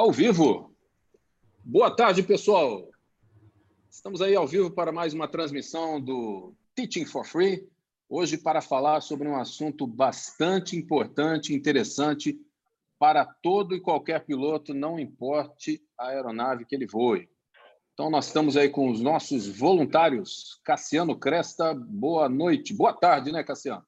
Ao vivo. Boa tarde, pessoal. Estamos aí ao vivo para mais uma transmissão do Teaching for Free. Hoje para falar sobre um assunto bastante importante interessante para todo e qualquer piloto, não importe a aeronave que ele voe. Então, nós estamos aí com os nossos voluntários. Cassiano Cresta, boa noite. Boa tarde, né, Cassiano?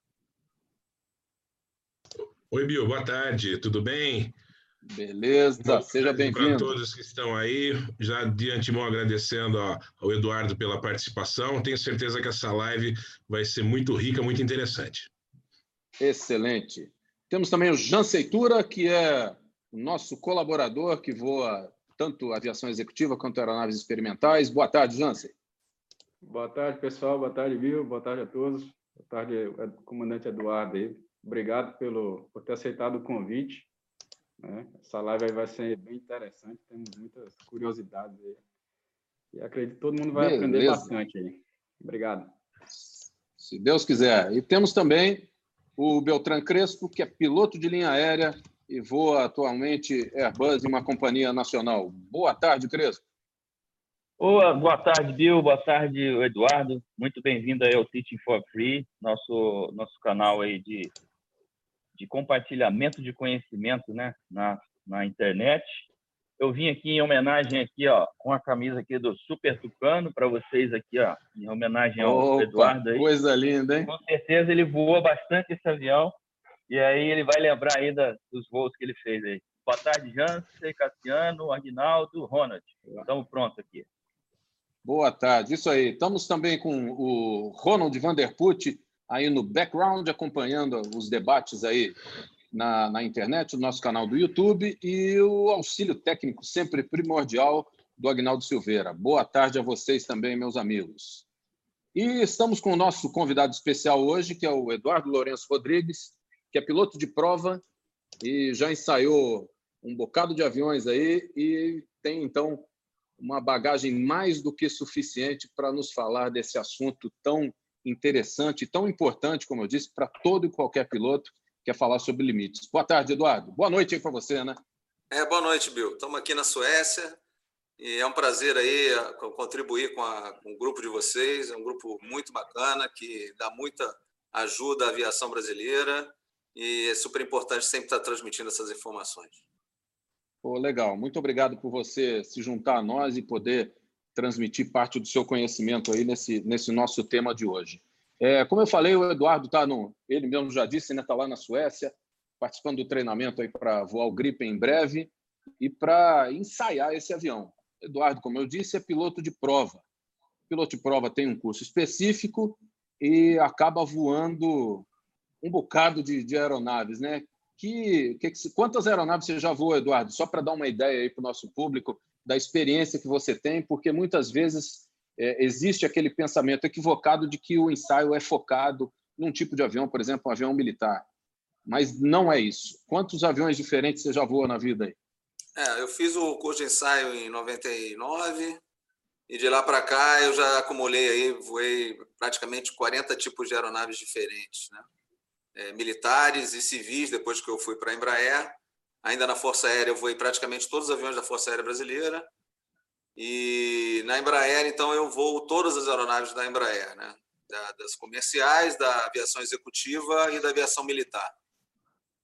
Oi, Bill, boa tarde, tudo bem? Beleza, seja bem-vindo. Para todos que estão aí, já de antemão agradecendo ao Eduardo pela participação. Tenho certeza que essa live vai ser muito rica, muito interessante. Excelente. Temos também o Jean Seitura, que é o nosso colaborador que voa tanto aviação executiva quanto aeronaves experimentais. Boa tarde, Jansen. Boa tarde, pessoal. Boa tarde, Bill. Boa tarde a todos. Boa tarde, comandante Eduardo. Obrigado pelo, por ter aceitado o convite. Né? Essa live aí vai ser bem interessante, temos muitas curiosidades aí. E acredito que todo mundo vai Beleza. aprender bastante aí. Obrigado. Se Deus quiser. E temos também o Beltrán Crespo, que é piloto de linha aérea e voa atualmente Airbus em uma companhia nacional. Boa tarde, Crespo. Boa, boa tarde, Bill. Boa tarde, Eduardo. Muito bem-vindo aí ao Teaching for Free, nosso, nosso canal aí de de compartilhamento de conhecimento né, na, na internet. Eu vim aqui em homenagem aqui, ó, com a camisa aqui do Super Tucano para vocês aqui, ó, em homenagem ao Opa, Eduardo aí. Coisa linda, hein? Com certeza ele voou bastante esse avião e aí ele vai lembrar aí da, dos voos que ele fez aí. Boa tarde, Jansen, Cassiano, Aguinaldo, Ronald. Estamos prontos aqui. Boa tarde, isso aí. Estamos também com o Ronald Vanderput, aí no background, acompanhando os debates aí na, na internet, no nosso canal do YouTube, e o auxílio técnico sempre primordial do Agnaldo Silveira. Boa tarde a vocês também, meus amigos. E estamos com o nosso convidado especial hoje, que é o Eduardo Lourenço Rodrigues, que é piloto de prova e já ensaiou um bocado de aviões aí e tem, então, uma bagagem mais do que suficiente para nos falar desse assunto tão interessante, tão importante, como eu disse, para todo e qualquer piloto que quer falar sobre limites. Boa tarde, Eduardo. Boa noite aí para você, né? É, boa noite, Bill. Estamos aqui na Suécia e é um prazer aí contribuir com, a, com o grupo de vocês. É um grupo muito bacana que dá muita ajuda à aviação brasileira e é super importante sempre estar transmitindo essas informações. Pô, legal. Muito obrigado por você se juntar a nós e poder transmitir parte do seu conhecimento aí nesse, nesse nosso tema de hoje. É, como eu falei, o Eduardo está no. Ele mesmo já disse, né? Está lá na Suécia, participando do treinamento aí para voar o Gripen em breve e para ensaiar esse avião. Eduardo, como eu disse, é piloto de prova. O piloto de prova tem um curso específico e acaba voando um bocado de, de aeronaves, né? Que, que, quantas aeronaves você já voou, Eduardo? Só para dar uma ideia aí para o nosso público da experiência que você tem, porque muitas vezes é, existe aquele pensamento equivocado de que o ensaio é focado num tipo de avião, por exemplo, um avião militar. Mas não é isso. Quantos aviões diferentes você já voou na vida aí? É, eu fiz o curso de ensaio em 99 e de lá para cá eu já acumulei aí, voei praticamente 40 tipos de aeronaves diferentes, né? É, militares e civis, depois que eu fui para a Embraer. Ainda na Força Aérea, eu voei praticamente todos os aviões da Força Aérea Brasileira. E na Embraer, então, eu voo todas as aeronaves da Embraer, né? das comerciais, da aviação executiva e da aviação militar.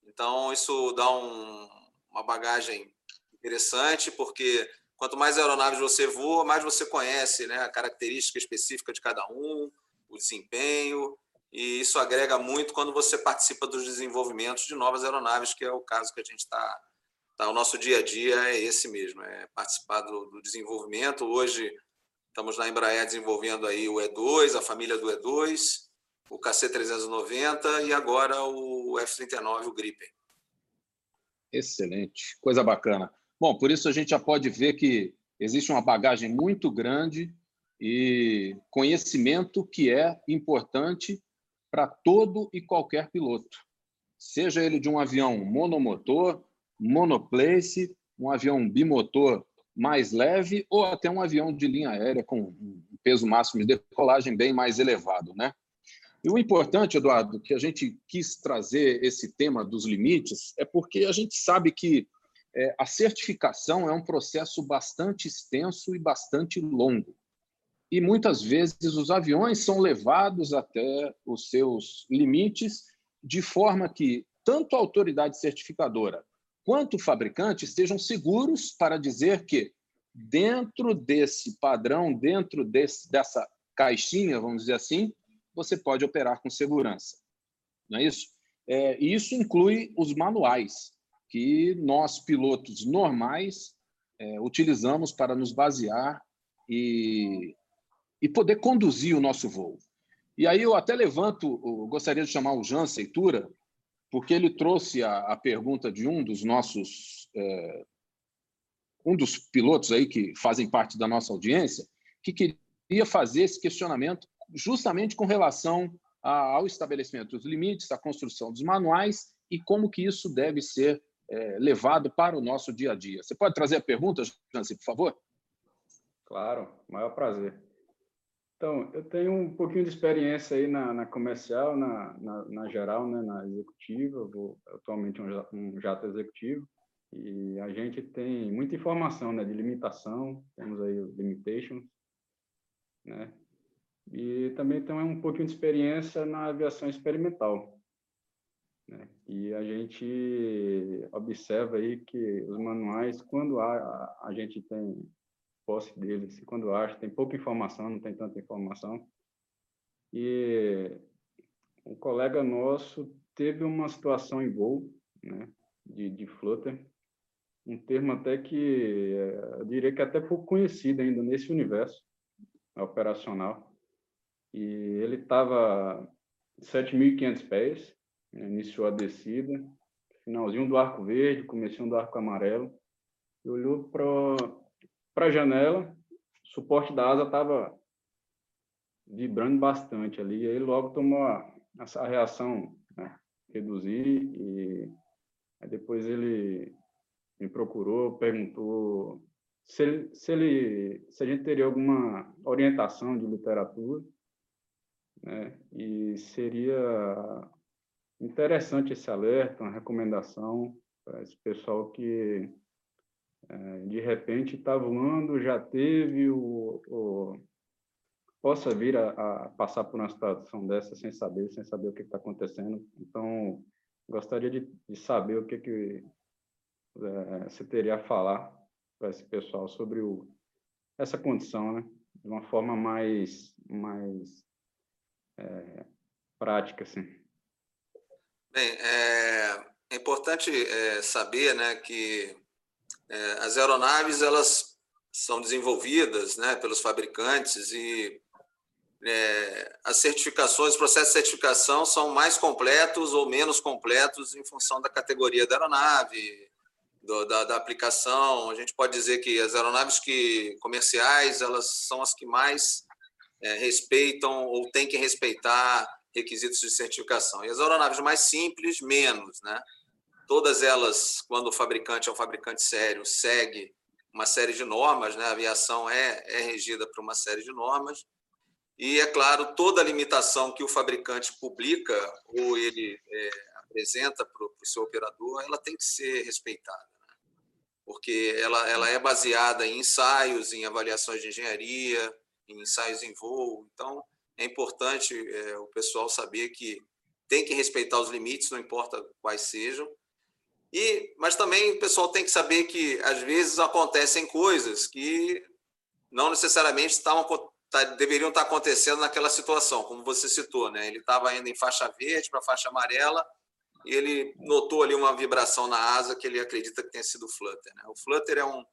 Então, isso dá um, uma bagagem interessante, porque quanto mais aeronaves você voa, mais você conhece né, a característica específica de cada um, o desempenho, e isso agrega muito quando você participa dos desenvolvimentos de novas aeronaves, que é o caso que a gente está. Tá, o nosso dia a dia é esse mesmo, é participar do, do, desenvolvimento. Hoje estamos na Embraer desenvolvendo aí o E2, a família do E2, o KC390 e agora o F39, o Gripen. Excelente, coisa bacana. Bom, por isso a gente já pode ver que existe uma bagagem muito grande e conhecimento que é importante para todo e qualquer piloto, seja ele de um avião monomotor, monoplace, um avião bimotor mais leve ou até um avião de linha aérea com um peso máximo de decolagem bem mais elevado, né? E o importante, Eduardo, que a gente quis trazer esse tema dos limites é porque a gente sabe que é, a certificação é um processo bastante extenso e bastante longo. E muitas vezes os aviões são levados até os seus limites, de forma que tanto a autoridade certificadora quanto o fabricante estejam seguros para dizer que, dentro desse padrão, dentro desse, dessa caixinha, vamos dizer assim, você pode operar com segurança. Não é isso? É, isso inclui os manuais que nós, pilotos normais, é, utilizamos para nos basear e, e poder conduzir o nosso voo. E aí eu até levanto, eu gostaria de chamar o Jean Seitura, porque ele trouxe a, a pergunta de um dos nossos, é, um dos pilotos aí que fazem parte da nossa audiência, que queria fazer esse questionamento justamente com relação ao estabelecimento dos limites, à construção dos manuais e como que isso deve ser é, levado para o nosso dia a dia. Você pode trazer a pergunta, Jancy, por favor? Claro, maior prazer. Então, eu tenho um pouquinho de experiência aí na, na comercial, na, na, na, geral, né, na executiva, eu vou atualmente um, um jato executivo, e a gente tem muita informação né, de limitação, temos aí os limitations, né, e também tem um pouquinho de experiência na aviação experimental, né? E a gente observa aí que os manuais, quando a, a gente tem posse deles, quando acha, tem pouca informação, não tem tanta informação. E um colega nosso teve uma situação em voo, né, de, de flutter, um termo até que eu diria que até pouco conhecido ainda nesse universo operacional. E ele estava 7.500 pés, iniciou a descida, finalzinho do arco verde, comecinho do arco amarelo, e olhou para a janela, o suporte da asa estava vibrando bastante ali, e aí logo tomou a, essa reação, né, reduzir, e aí depois ele me procurou, perguntou se, se, ele, se a gente teria alguma orientação de literatura, né, e seria Interessante esse alerta, uma recomendação para esse pessoal que de repente está voando, já teve o, o possa vir a, a, passar por uma situação dessa sem saber, sem saber o que está acontecendo. Então, gostaria de, de, saber o que, que é, você teria a falar para esse pessoal sobre o, essa condição, né? de uma forma mais, mais é, prática, assim. Bem, é, é importante é, saber né, que é, as aeronaves elas são desenvolvidas né, pelos fabricantes e é, as certificações, os processos de certificação são mais completos ou menos completos em função da categoria da aeronave, do, da, da, aplicação. A gente pode dizer que as aeronaves que comerciais elas são as que mais é, respeitam ou têm que respeitar requisitos de certificação. E as aeronaves mais simples, menos, né? Todas elas, quando o fabricante é um fabricante sério, segue uma série de normas, né? A aviação é, é regida por uma série de normas. E, é claro, toda limitação que o fabricante publica ou ele é, apresenta para o seu operador, ela tem que ser respeitada, né? porque ela, ela é baseada em ensaios, em avaliações de engenharia, em ensaios em voo. Então, é importante é, o pessoal saber que tem que respeitar os limites, não importa quais sejam. E, mas também o pessoal tem que saber que às vezes acontecem coisas que não necessariamente estavam, tá, deveriam estar acontecendo naquela situação, como você citou, né? Ele estava indo em faixa verde para faixa amarela e ele notou ali uma vibração na asa que ele acredita que tenha sido o flutter. Né? O flutter é um,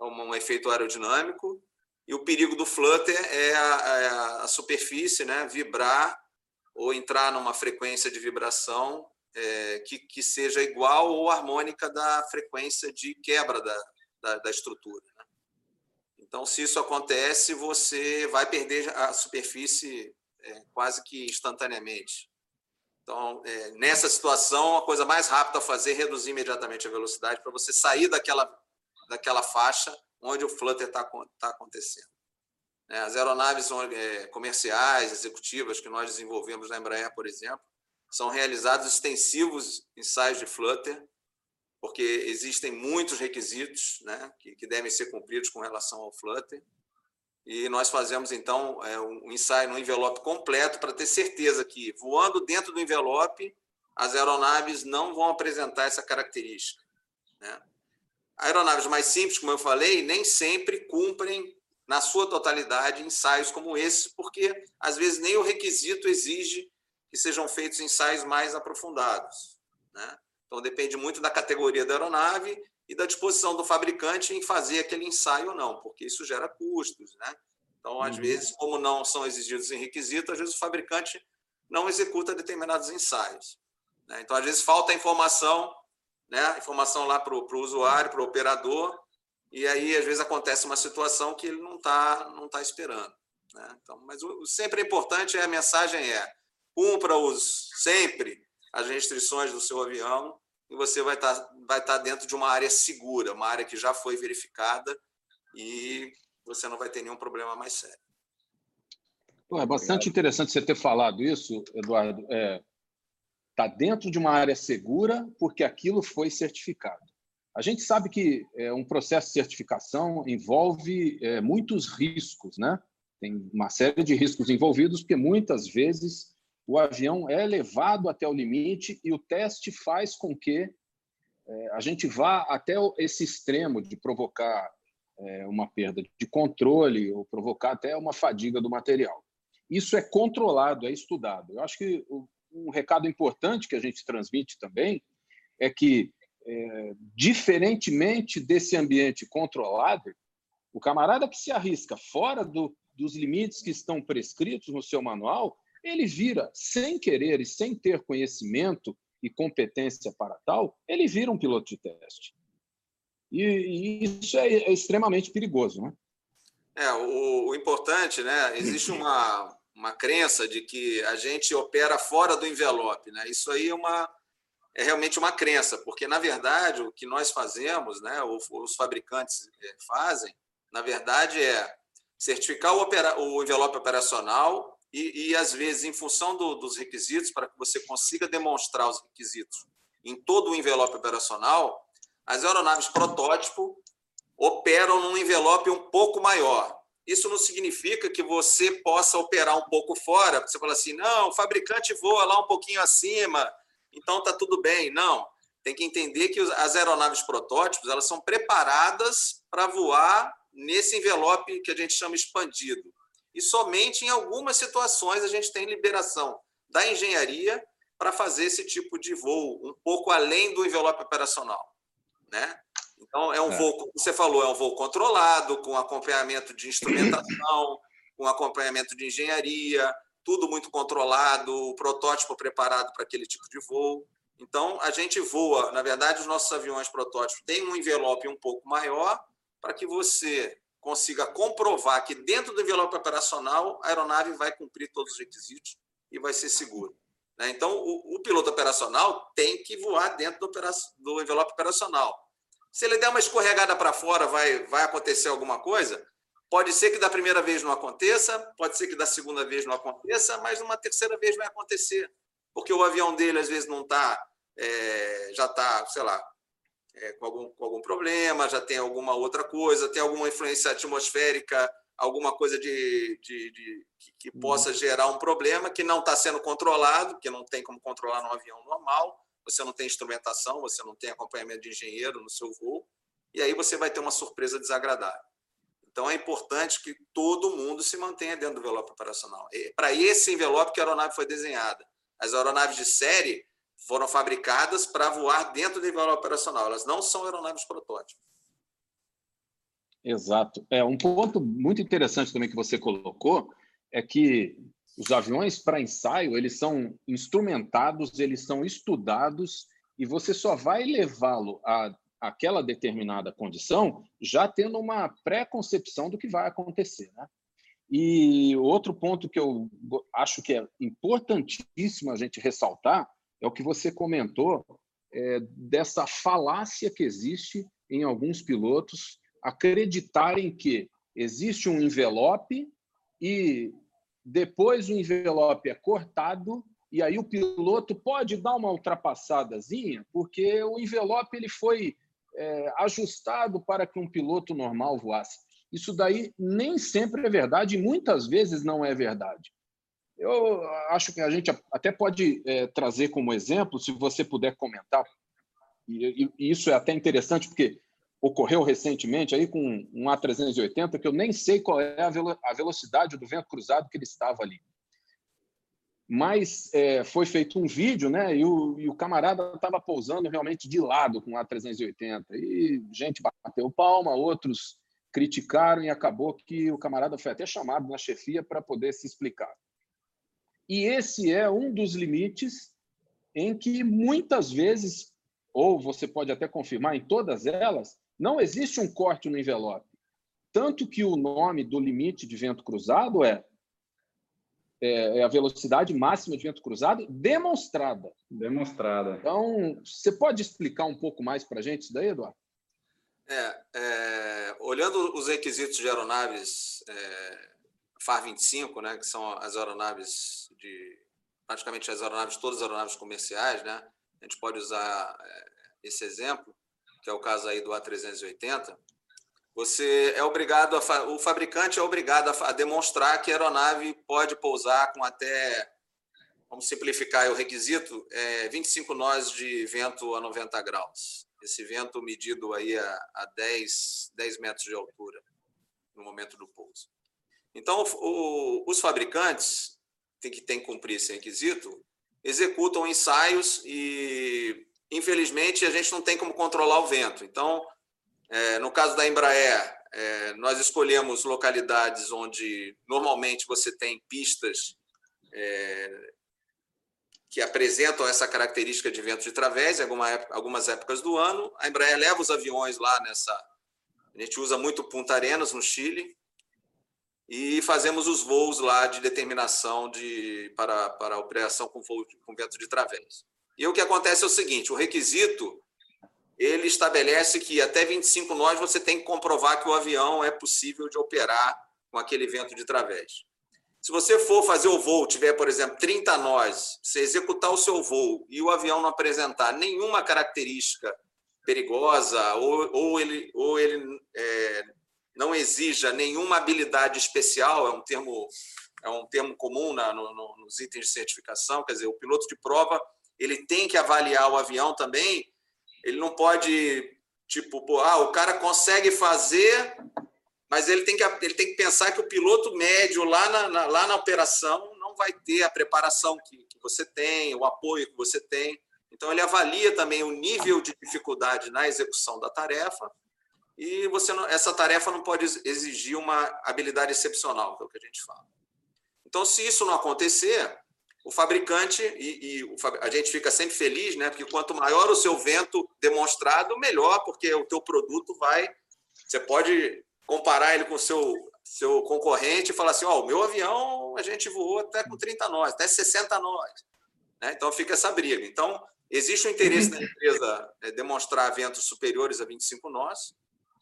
é um efeito aerodinâmico e o perigo do flutter é a, a, a superfície né, vibrar ou entrar numa frequência de vibração é, que, que seja igual ou harmônica da frequência de quebra da, da, da estrutura. Né? Então, se isso acontece, você vai perder a superfície é, quase que instantaneamente. Então, é, nessa situação, a coisa mais rápida a fazer é reduzir imediatamente a velocidade para você sair daquela, daquela faixa onde o flutter está tá acontecendo. É, as aeronaves é, comerciais, executivas que nós desenvolvemos na Embraer, por exemplo, são realizados extensivos ensaios de flutter, porque existem muitos requisitos né, que, que devem ser cumpridos com relação ao Flutter. E nós fazemos, então, é, um ensaio no envelope completo para ter certeza que, voando dentro do envelope, as aeronaves não vão apresentar essa característica. Né? Aeronaves mais simples, como eu falei, nem sempre cumprem, na sua totalidade, ensaios como esse, porque, às vezes, nem o requisito exige que sejam feitos ensaios mais aprofundados. Né? Então, depende muito da categoria da aeronave e da disposição do fabricante em fazer aquele ensaio ou não, porque isso gera custos. Né? Então, às uhum. vezes, como não são exigidos em requisito, às vezes o fabricante não executa determinados ensaios. Né? Então, às vezes, falta informação, né? informação lá para o usuário, para o operador, e aí, às vezes, acontece uma situação que ele não está não tá esperando. Né? Então, mas o, sempre é importante, a mensagem é cumpra-os sempre as restrições do seu avião e você vai estar, tá, vai estar tá dentro de uma área segura, uma área que já foi verificada e você não vai ter nenhum problema mais sério. Pô, é bastante Obrigado. interessante você ter falado isso, Eduardo. Está é, tá dentro de uma área segura porque aquilo foi certificado. A gente sabe que é, um processo de certificação envolve é, muitos riscos, né? Tem uma série de riscos envolvidos, porque muitas vezes o avião é levado até o limite e o teste faz com que é, a gente vá até esse extremo de provocar é, uma perda de controle ou provocar até uma fadiga do material. Isso é controlado, é estudado. Eu acho que um recado importante que a gente transmite também é que, é, diferentemente desse ambiente controlado, o camarada que se arrisca fora do, dos limites que estão prescritos no seu manual, ele vira, sem querer e sem ter conhecimento e competência para tal, ele vira um piloto de teste. E, e isso é, é, extremamente perigoso, né? É, o, o importante, né? Existe uma, uma crença de que a gente opera fora do envelope, né? Isso aí é uma é realmente uma crença, porque na verdade o que nós fazemos, né? Os fabricantes é, fazem, na verdade é certificar o, o envelope operacional e, e às vezes, em função do, dos requisitos, para que você consiga demonstrar os requisitos em todo o envelope operacional, as aeronaves protótipo operam num envelope um pouco maior. Isso não significa que você possa operar um pouco fora. Você fala assim, não, o fabricante voa lá um pouquinho acima, então está tudo bem. Não, tem que entender que as aeronaves protótipos elas são preparadas para voar nesse envelope que a gente chama expandido e somente em algumas situações a gente tem liberação da engenharia para fazer esse tipo de voo, um pouco além do envelope operacional. Né? Então, é um é. voo, como você falou, é um voo controlado, com acompanhamento de instrumentação, com acompanhamento de engenharia, tudo muito controlado, o protótipo preparado para aquele tipo de voo. Então, a gente voa, na verdade, os nossos aviões protótipos têm um envelope um pouco maior para que você consiga comprovar que dentro do envelope operacional a aeronave vai cumprir todos os requisitos e vai ser seguro. Né? Então, o, o, piloto operacional tem que voar dentro do, do, envelope operacional. Se ele der uma escorregada para fora, vai, vai acontecer alguma coisa? Pode ser que da primeira vez não aconteça, pode ser que da segunda vez não aconteça, mas uma terceira vez vai acontecer. Porque o avião dele, às vezes, não está, é, já está, sei lá, é, com, algum, com algum problema, já tem alguma outra coisa, tem alguma influência atmosférica, alguma coisa de, de, de que, que, uhum. possa gerar um problema que não está sendo controlado, que não tem como controlar num avião normal, você não tem instrumentação, você não tem acompanhamento de engenheiro no seu voo, e aí você vai ter uma surpresa desagradável. Então é importante que todo mundo se mantenha dentro do envelope operacional. Para esse envelope que a aeronave foi desenhada. As aeronaves de série, foram fabricadas para voar dentro do envelope operacional. Elas não são aeronaves protótipos. Exato. É um ponto muito interessante também que você colocou é que os aviões para ensaio eles são instrumentados, eles são estudados e você só vai levá-lo a aquela determinada condição já tendo uma pré-concepção do que vai acontecer, né? E outro ponto que eu acho que é importantíssimo a gente ressaltar é o que você comentou é, dessa falácia que existe em alguns pilotos acreditarem que existe um envelope e depois o envelope é cortado e aí o piloto pode dar uma ultrapassadazinha, porque o envelope ele foi é, ajustado para que um piloto normal voasse. Isso daí nem sempre é verdade e muitas vezes não é verdade. Eu acho que a gente até pode é, trazer como exemplo, se você puder comentar, e, e, isso é até interessante, porque ocorreu recentemente aí com um A380, que eu nem sei qual é a, velo, a velocidade do vento cruzado que ele estava ali. Mas é, foi feito um vídeo, né? E o, e o camarada estava pousando realmente de lado com o A380. E gente bateu palma, outros criticaram e acabou que o camarada foi até chamado na chefia para poder se explicar. E esse é um dos limites em que muitas vezes, ou você pode até confirmar em todas elas, não existe um corte no envelope. Tanto que o nome do limite de vento cruzado é, é, é a velocidade máxima de vento cruzado demonstrada. Demonstrada. Então, você pode explicar um pouco mais para a gente isso daí, Eduardo? É, é, olhando os requisitos de aeronaves é, FAR 25, né, que são as aeronaves de praticamente as aeronaves, todas as aeronaves comerciais, né? A gente pode usar é, esse exemplo, que é o caso aí do A380. Você é obrigado a o fabricante é obrigado a, a demonstrar que a aeronave pode pousar com até vamos simplificar o requisito, é 25 nós de vento a 90 graus. Esse vento medido aí a, a 10, 10 metros de altura no momento do pouso. Então, o, os fabricantes tem que, tem que cumprir esse requisito, executam ensaios e, infelizmente, a gente não tem como controlar o vento. Então, é, no caso da Embraer, é, nós escolhemos localidades onde normalmente você tem pistas é, que apresentam essa característica de vento de través em alguma algumas épocas do ano. A Embraer leva os aviões lá nessa. A gente usa muito Punta Arenas, no Chile, e fazemos os voos lá de determinação de, para, para operação com, voo, com vento de través. E o que acontece é o seguinte: o requisito ele estabelece que até 25 nós você tem que comprovar que o avião é possível de operar com aquele vento de través. Se você for fazer o voo, tiver, por exemplo, 30 nós, você executar o seu voo e o avião não apresentar nenhuma característica perigosa ou, ou ele, ou ele é, não exija nenhuma habilidade especial, é um termo, é um termo comum na, no, no, nos itens de certificação, quer dizer, o piloto de prova ele tem que avaliar o avião também, ele não pode, tipo, pô, ah, o cara consegue fazer, mas ele tem que, ele tem que pensar que o piloto médio lá na, na lá na operação não vai ter a preparação que, que você tem, o apoio que você tem. Então, ele avalia também o nível de dificuldade na execução da tarefa e você não, essa tarefa não pode exigir uma habilidade excepcional, que é o que a gente fala. Então, se isso não acontecer, o fabricante e, e o, a gente fica sempre feliz, né? Porque quanto maior o seu vento demonstrado, melhor, porque o teu produto vai. Você pode comparar ele com o seu seu concorrente e falar assim, ó, oh, o meu avião a gente voou até com 30 nós, até 60 nós. Né? Então fica essa briga. Então existe o interesse da empresa é, demonstrar ventos superiores a 25 nós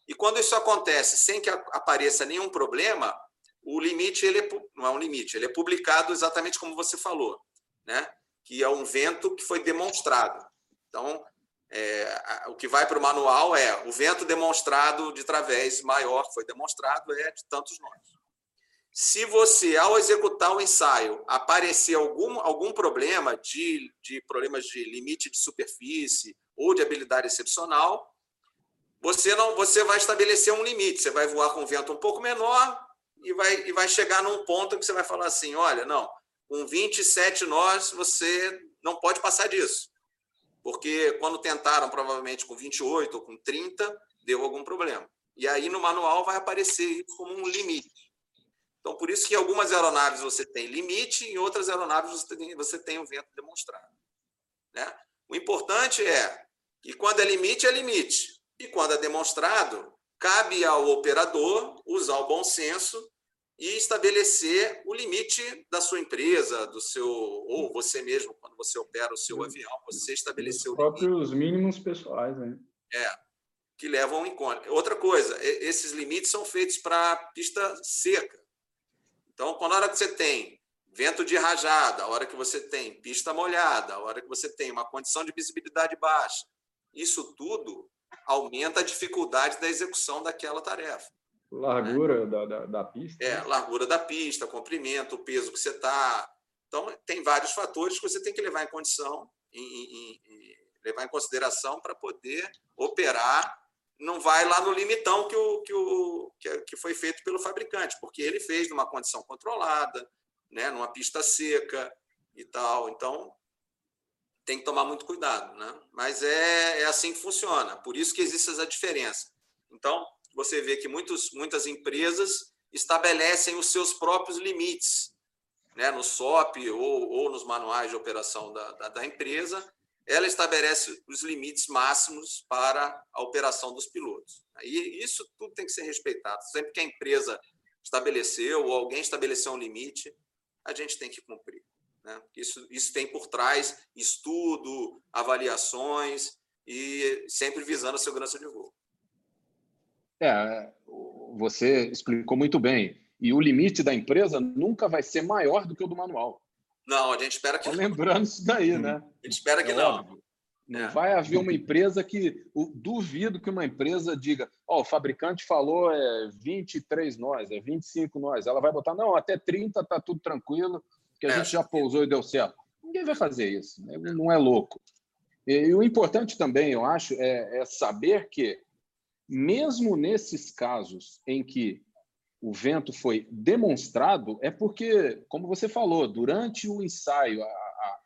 e quando isso acontece sem que apareça nenhum problema, o limite ele é, não é um limite, ele é publicado exatamente como você falou, né? Que é um vento que foi demonstrado. Então, é, o que vai para o manual é o vento demonstrado de través maior foi demonstrado é de tantos nós. Se você, ao executar o ensaio, aparecer algum, algum problema de, de problemas de limite de superfície ou de habilidade excepcional, você não você vai estabelecer um limite. Você vai voar com vento um pouco menor e vai, e vai chegar num ponto que você vai falar assim: olha, não, com 27 nós você não pode passar disso. Porque quando tentaram, provavelmente com 28 ou com 30, deu algum problema. E aí no manual vai aparecer como um limite. Então, por isso que em algumas aeronaves você tem limite, em outras aeronaves você tem, você tem o vento demonstrado. Né? O importante é que quando é limite, é limite. E quando é demonstrado, cabe ao operador usar o bom senso e estabelecer o limite da sua empresa, do seu ou você mesmo quando você opera o seu avião, você estabeleceu os próprios mínimos pessoais, né? É, que levam em conta. Outra coisa, esses limites são feitos para pista seca. Então, quando a hora que você tem vento de rajada, a hora que você tem pista molhada, a hora que você tem uma condição de visibilidade baixa. Isso tudo aumenta a dificuldade da execução daquela tarefa. Largura né? da, da, da, pista. É, largura da pista, comprimento, o peso que você está. Então, tem vários fatores que você tem que levar em condição, em, em, em levar em consideração para poder operar. Não vai lá no limitão que, o, que, o, que foi feito pelo fabricante, porque ele fez numa condição controlada, né, numa pista seca e tal. Então, tem que tomar muito cuidado. Né? Mas é, é assim que funciona, por isso que existe essa diferença. Então, você vê que muitos, muitas empresas estabelecem os seus próprios limites, né? no SOP ou, ou nos manuais de operação da, da, da empresa, ela estabelece os limites máximos para a operação dos pilotos. E isso tudo tem que ser respeitado. Sempre que a empresa estabeleceu ou alguém estabeleceu um limite, a gente tem que cumprir. Né? Isso, isso tem por trás estudo, avaliações e sempre visando a segurança de voo. É, você explicou muito bem. E o limite da empresa nunca vai ser maior do que o do manual. Não, a gente espera que. lembrando isso daí, né? A gente espera que é não. Óbvio. Não é. vai haver uma empresa que. Duvido que uma empresa diga: Ó, oh, o fabricante falou é 23 nós, é 25 nós. Ela vai botar, não, até 30 tá tudo tranquilo, que a é. gente já pousou e deu certo. Ninguém vai fazer isso, né? não é louco. E, e, o importante também, eu acho, é, é saber que, mesmo nesses casos em que o vento foi demonstrado, é porque, como você falou, durante o ensaio, a,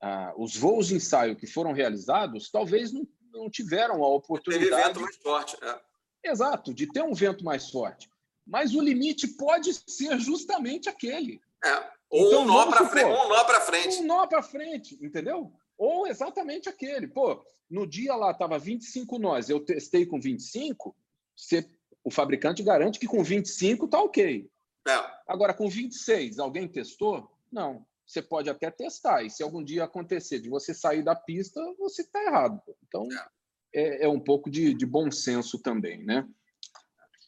ah, os voos de ensaio que foram realizados talvez não, não tiveram a oportunidade. Teve vento mais forte. É. Exato, de ter um vento mais forte. Mas o limite pode ser justamente aquele. É. Ou então, um nó para frente, um nó para frente. Um nó para frente, entendeu? Ou exatamente aquele. Pô, no dia lá estava 25 nós, eu testei com 25, você, o fabricante garante que com 25 está ok. É. Agora, com 26, alguém testou? Não você pode até testar. E se algum dia acontecer de você sair da pista, você está errado. Então, é, é, um pouco de, de, bom senso também, né?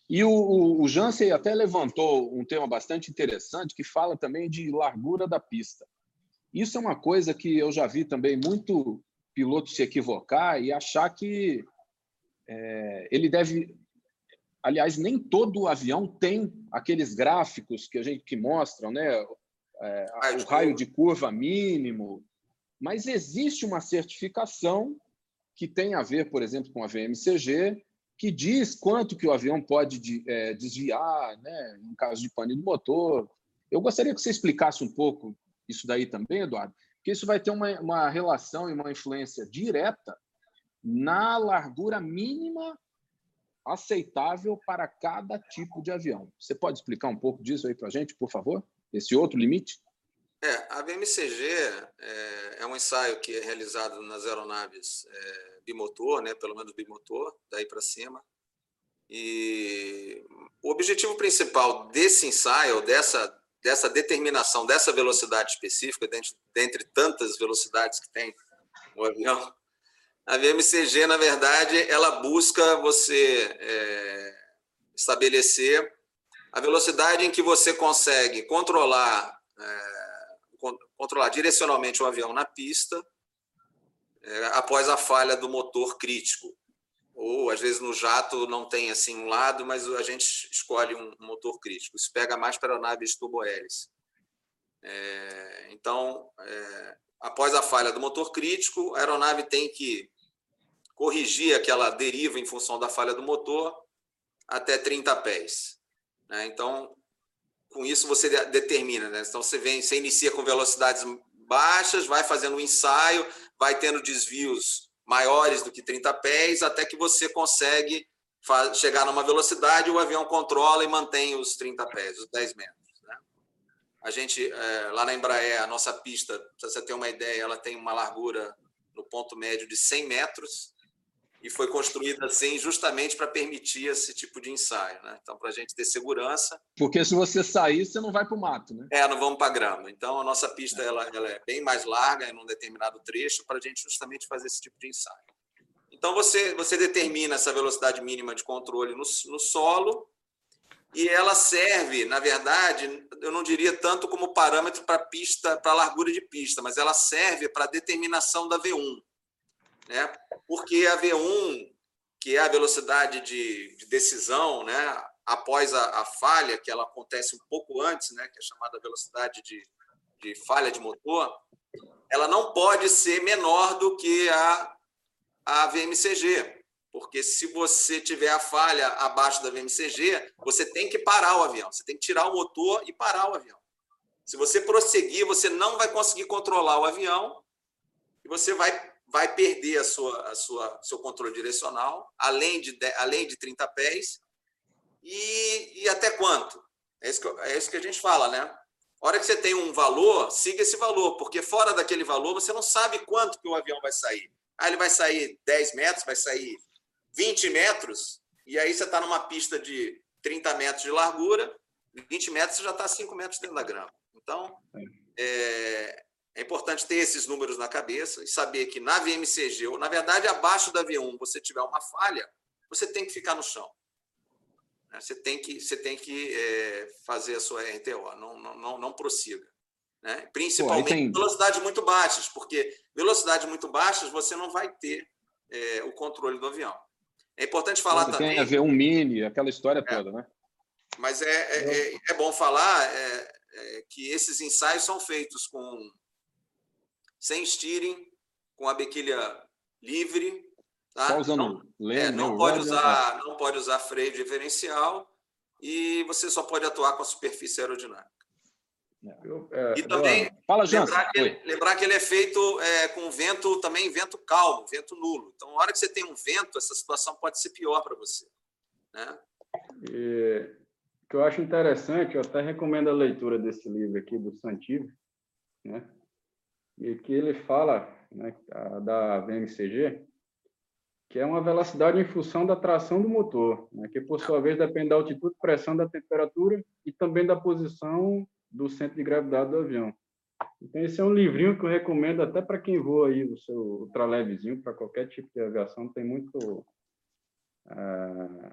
E o, o Jansen até levantou um tema bastante interessante que fala também de largura da pista. Isso é uma coisa que eu já vi também muito piloto se equivocar e achar que é, ele deve. Aliás, nem todo avião tem aqueles gráficos que a gente que mostram, né? é, o raio de curva mínimo, mas existe uma certificação que tem a ver, por exemplo, com a VMCG, que diz quanto que o avião pode de, é, desviar, né, em caso de pane do motor. Eu gostaria que você explicasse um pouco isso daí também, Eduardo, porque isso vai ter uma, uma relação e uma influência direta na largura mínima aceitável para cada tipo de avião. Você pode explicar um pouco disso aí para a gente, por favor? esse outro limite? É, a VMCG é, é, um ensaio que é realizado nas aeronaves é, bimotor, né, pelo menos bimotor, daí para cima. E o objetivo principal desse ensaio, dessa, dessa determinação dessa velocidade específica, dentre, dentre tantas velocidades que tem o avião, a VMCG, na verdade, ela busca você é, estabelecer a velocidade em que você consegue controlar, é, controlar direcionalmente o avião na pista é, após a falha do motor crítico. Ou, às vezes, no jato não tem assim um lado, mas a gente escolhe um motor crítico. Isso pega mais para naves turbohélice. É, então, é, após a falha do motor crítico, a aeronave tem que corrigir aquela deriva em função da falha do motor até 30 pés. Né? Então, com isso você determina. Né? Então, você vem, você inicia com velocidades baixas, vai fazendo um ensaio, vai tendo desvios maiores do que 30 pés, até que você consegue chegar numa velocidade, o avião controla e mantém os 30 pés, os 10 metros. Né? A gente, é, lá na Embraer, a nossa pista, para você ter uma ideia, ela tem uma largura no ponto médio de 100 metros, e foi construída assim justamente para permitir esse tipo de ensaio, né? Então, para a gente ter segurança. Porque se você sair, você não vai para o mato, né? É, não vamos para grama. Então, a nossa pista ela, ela é bem mais larga em um determinado trecho para a gente justamente fazer esse tipo de ensaio. Então, você, você determina essa velocidade mínima de controle no, no solo e ela serve, na verdade, eu não diria tanto como parâmetro para pista, para largura de pista, mas ela serve para determinação da V1, né? Porque a V1, que é a velocidade de, de decisão, né? Após a, a, falha, que ela acontece um pouco antes, né? Que é chamada velocidade de, de falha de motor, ela não pode ser menor do que a, a VMCG, porque se você tiver a falha abaixo da VMCG, você tem que parar o avião, você tem que tirar o motor e parar o avião. Se você prosseguir, você não vai conseguir controlar o avião e você vai, vai perder a sua, a sua seu controle direcional, além de, além de 30 pés. E, e até quanto? É isso, que, é isso que a gente fala, né? A hora que você tem um valor, siga esse valor, porque fora daquele valor você não sabe quanto que o avião vai sair. Ah, ele vai sair 10 metros, vai sair 20 metros, e aí você está numa pista de 30 metros de largura, 20 metros você já está 5 metros dentro da grama. Então, é, é, importante ter esses números na cabeça e saber que na VMCG, ou na verdade abaixo da V1, você tiver uma falha, você tem que ficar no chão. Né? Você tem que, você tem que é, fazer a sua RTO, não, não, não, não prossiga. Né? Principalmente Pô, tem... velocidades muito baixas, porque velocidades muito baixas você não vai ter é, o controle do avião. É importante falar também. Tem a ver um mini, aquela história é, toda, né? Mas é, é, é, é bom falar é, é, que esses ensaios são feitos com sem steering, com a bequilha livre. Tá? Só usando não, lane, não, pode usar, não pode usar freio diferencial e você só pode atuar com a superfície aerodinâmica. Eu, é, e também Fala, lembrar, que ele, lembrar que ele é feito é, com vento também vento calmo, vento nulo. Então, na hora que você tem um vento, essa situação pode ser pior para você. Né? E, o que eu acho interessante, eu até recomendo a leitura desse livro aqui do Santivo, né? E que ele fala né, da VMCG, que é uma velocidade em função da tração do motor, né, que por sua vez depende da altitude, pressão, da temperatura e também da posição do centro de gravidade do avião. Então, esse é um livrinho que eu recomendo até para quem voa aí o seu ultralevezinho, para qualquer tipo de aviação. Tem muito, uh,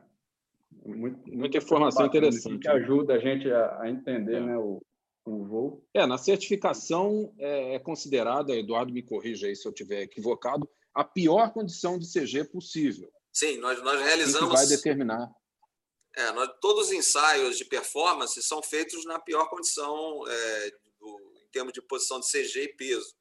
muito muita informação interessante. Que ajuda a gente a, a entender é. né, o, o voo. É, na certificação é, é considerada, Eduardo me corrija aí se eu estiver equivocado, a pior condição de CG possível. Sim, nós, nós realizamos. Que vai determinar. É, nós, todos os ensaios de performance são feitos na pior condição é, do, em termos de posição de CG e peso.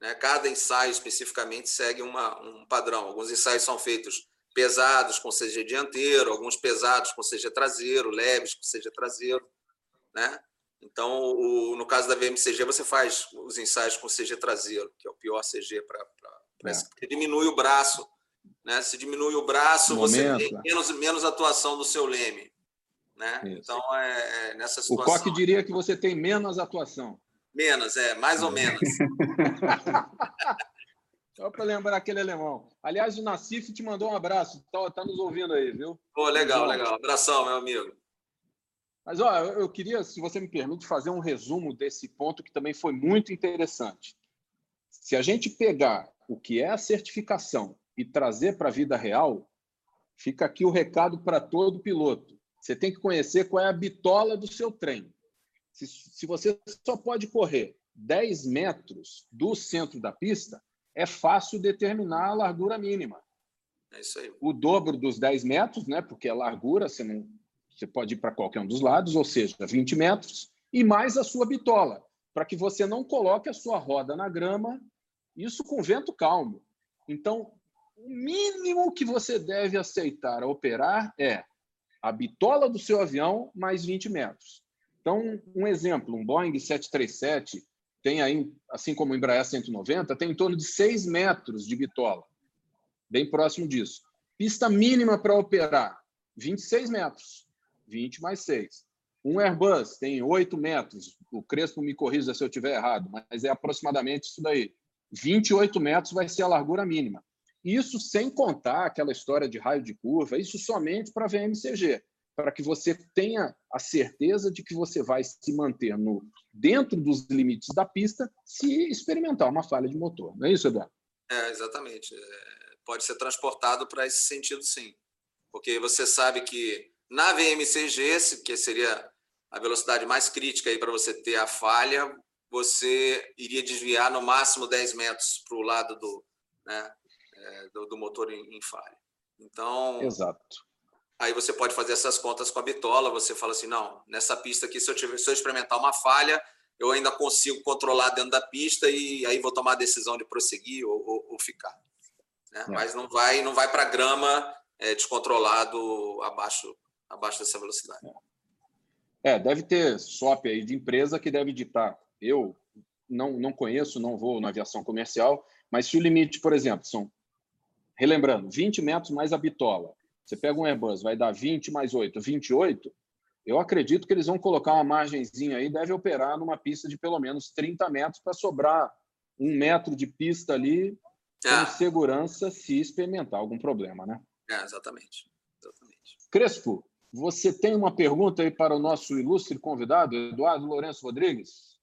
Né? Cada ensaio especificamente segue uma, um padrão. Alguns ensaios são feitos pesados com CG dianteiro, alguns pesados com CG traseiro, leves com CG traseiro. Né? Então, o, no caso da VMCG, você faz os ensaios com CG traseiro, que é o pior CG para. É. Porque diminui o braço né? Se diminui o braço, você tem menos, menos atuação do seu leme. Né? Então, é, é nessa situação. O Coque diria que você tem menos atuação. Menos, é, mais ou menos. Só para lembrar aquele alemão. Aliás, o Nassif te mandou um abraço. Está tá nos ouvindo aí, viu? Pô, legal, legal. Abração, meu amigo. Mas ó, eu queria, se você me permite, fazer um resumo desse ponto que também foi muito interessante. Se a gente pegar o que é a certificação e trazer para a vida real, fica aqui o recado para todo piloto. Você tem que conhecer qual é a bitola do seu trem. Se, se você só pode correr 10 metros do centro da pista, é fácil determinar a largura mínima. É isso aí. O dobro dos 10 metros, né? porque a largura você, não, você pode ir para qualquer um dos lados, ou seja, 20 metros, e mais a sua bitola, para que você não coloque a sua roda na grama, isso com vento calmo. Então, o mínimo que você deve aceitar a operar é a bitola do seu avião mais 20 metros. Então, um exemplo, um Boeing 737 tem aí, assim como o Embraer 190, tem em torno de 6 metros de bitola, bem próximo disso. Pista mínima para operar, 26 metros, 20 mais 6. Um Airbus tem 8 metros, o Crespo me corrija se eu estiver errado, mas é aproximadamente isso daí. 28 metros vai ser a largura mínima. Isso sem contar aquela história de raio de curva, isso somente para VMCG, para que você tenha a certeza de que você vai se manter no, dentro dos limites da pista se experimentar uma falha de motor. Não é isso, Eduardo? É, exatamente. É, pode ser transportado para esse sentido, sim. Porque você sabe que Na VMCG, que seria a velocidade mais crítica para você ter a falha, você iria desviar no máximo 10 metros para o lado do, né, é, do, do, motor em, em falha. Então, Exato. Aí você pode fazer essas contas com a bitola. Você fala assim, não, nessa pista aqui, se eu, tiver, se eu experimentar uma falha, eu ainda consigo controlar dentro da pista e aí vou tomar a decisão de prosseguir ou, ou, ou ficar. Né? É. Mas não vai, não vai para grama é, descontrolado abaixo, abaixo dessa velocidade. É, deve ter SOP aí de empresa que deve ditar. Eu não, não conheço, não vou na aviação comercial, mas se o limite, por exemplo, são, relembrando, 20 metros mais a bitola, você pega um Airbus, vai dar 20 mais 8, 28, eu acredito que eles vão colocar uma margenzinha aí, deve operar numa pista de pelo menos 30 metros para sobrar um metro de pista ali com é. segurança se experimentar algum problema, né? É, exatamente. exatamente. Crespo, você tem uma pergunta aí para o nosso ilustre convidado, Eduardo Lourenço Rodrigues?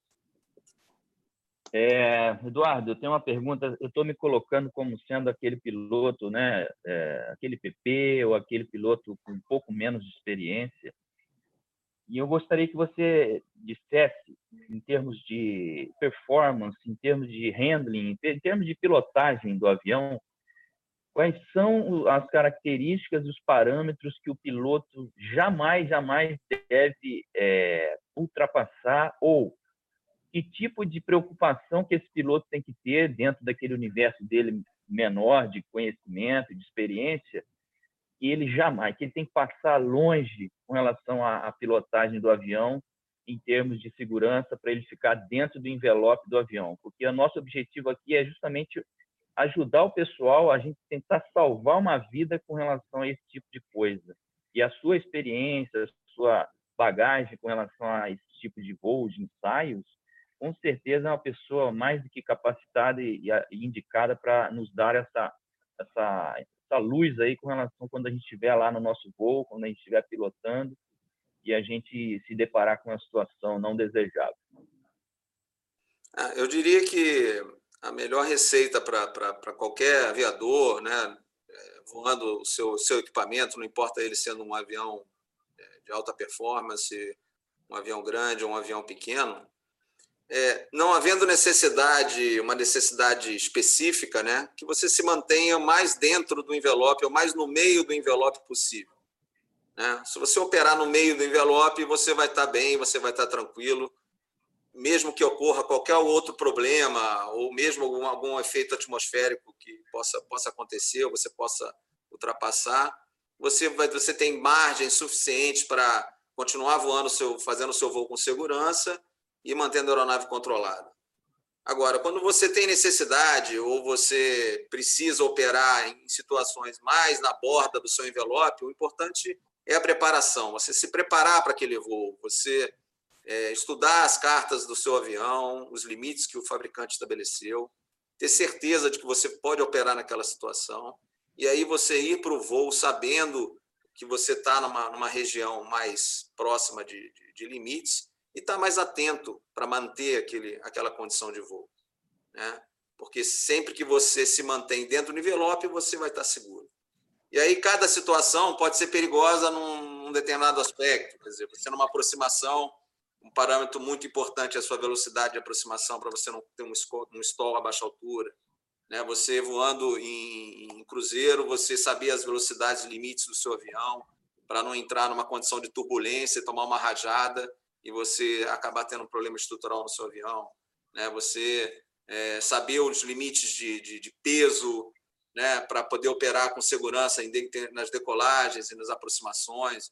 É, Eduardo, eu tenho uma pergunta. Eu estou me colocando como sendo aquele piloto, né, é, aquele PP ou aquele piloto com um pouco menos de experiência. E eu gostaria que você dissesse, em termos de performance, em termos de handling, em termos de pilotagem do avião, quais são as características e os parâmetros que o piloto jamais, jamais deve é, ultrapassar? Ou que tipo de preocupação que esse piloto tem que ter dentro daquele universo dele menor de conhecimento, de experiência, que ele jamais, que ele tem que passar longe com relação à, à pilotagem do avião em termos de segurança para ele ficar dentro do envelope do avião, porque o nosso objetivo aqui é justamente ajudar o pessoal a gente tentar salvar uma vida com relação a esse tipo de coisa. E a sua experiência, a sua bagagem com relação a esse tipo de voo, de ensaios, com certeza é uma pessoa mais do que capacitada e, indicada para nos dar essa, essa, essa luz aí com relação quando a gente estiver lá no nosso voo, quando a gente estiver pilotando e a gente se deparar com uma situação não desejável. Ah, eu diria que a melhor receita para qualquer aviador, né, é, voando o seu, seu equipamento, não importa ele sendo um avião é, de alta performance, um avião grande ou um avião pequeno, é, não havendo necessidade, uma necessidade específica, né, que você se mantenha mais dentro do envelope ou mais no meio do envelope possível. Né? Se você operar no meio do envelope, você vai estar bem, você vai estar tranquilo, mesmo que ocorra qualquer outro problema ou mesmo algum, algum efeito atmosférico que possa, possa acontecer ou você possa ultrapassar, você, vai, você tem margem suficiente para continuar voando, seu, fazendo o seu voo com segurança e mantendo a aeronave controlada. Agora, quando você tem necessidade ou você precisa operar em situações mais na borda do seu envelope, o importante é a preparação. Você se preparar para aquele voo, você é, estudar as cartas do seu avião, os limites que o fabricante estabeleceu, ter certeza de que você pode operar naquela situação, e aí você ir para o voo sabendo que você está numa, numa região mais próxima de, de, de limites e estar tá mais atento para manter aquele, aquela condição de voo. Né? Porque sempre que você se mantém dentro do envelope, você vai estar tá seguro. E aí, cada situação pode ser perigosa num, num determinado aspecto. Por exemplo, você numa aproximação, um parâmetro muito importante é a sua velocidade de aproximação para você não ter um um stall a baixa altura. Né? Você voando em, em cruzeiro, você saber as velocidades limites do seu avião para não entrar numa condição de turbulência tomar uma rajada e você acabar tendo um problema estrutural no seu avião, né? Você é, saber os limites de, de, de peso, né? Para poder operar com segurança nas decolagens e nas aproximações.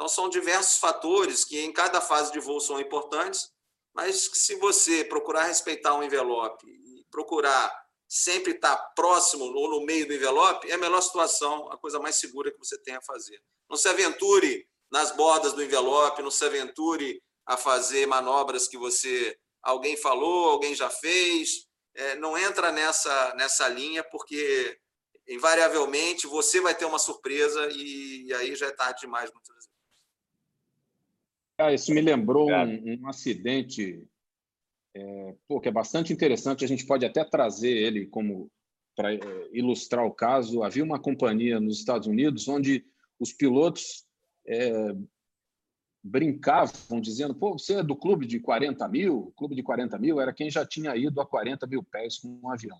Então são diversos fatores que em cada fase de voo são importantes, mas se você procurar respeitar um envelope e procurar sempre estar próximo ou no meio do envelope, é a melhor situação, a coisa mais segura que você tem a fazer. Não se aventure nas bordas do envelope, não se aventure a fazer manobras que você alguém falou, alguém já fez. É, não entra nessa, nessa linha, porque invariavelmente você vai ter uma surpresa e, e aí já é tarde demais muitas. Ah, isso me lembrou um, um, acidente é, pô, que é bastante interessante. A gente pode até trazer ele como para é, ilustrar o caso. Havia uma companhia nos Estados Unidos onde os pilotos é, brincavam dizendo: pô, você é do clube de 40 mil? O clube de 40 mil era quem já tinha ido a 40 mil pés com um avião.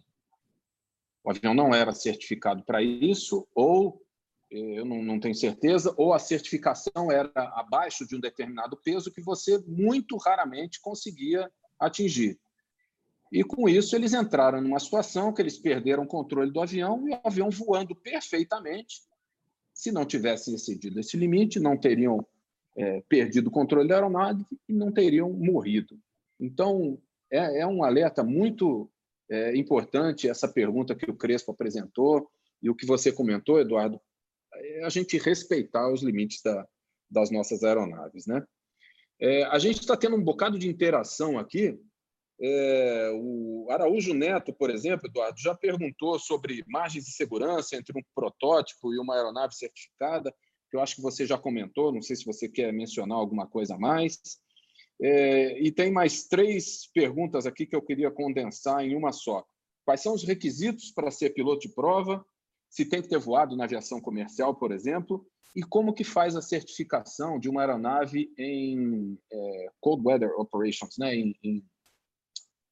O avião não era certificado para isso, ou eu não, não, tenho certeza, ou a certificação era abaixo de um determinado peso que você muito raramente conseguia atingir. E com isso eles entraram numa situação que eles perderam o controle do avião e o avião voando perfeitamente. Se não tivesse excedido esse limite, não teriam é, perdido o controle da aeronave e não teriam morrido. Então, é, é um alerta muito é, importante essa pergunta que o Crespo apresentou e o que você comentou, Eduardo, a gente respeitar os limites da, das nossas aeronaves. Né? É, a gente está tendo um bocado de interação aqui. É, o Araújo Neto, por exemplo, Eduardo, já perguntou sobre margens de segurança entre um protótipo e uma aeronave certificada, que eu acho que você já comentou, não sei se você quer mencionar alguma coisa a mais. É, e tem mais três perguntas aqui que eu queria condensar em uma só. Quais são os requisitos para ser piloto de prova? Se tem que ter voado na aviação comercial, por exemplo? E como que faz a certificação de uma aeronave em é, cold weather operations, né? Em, em,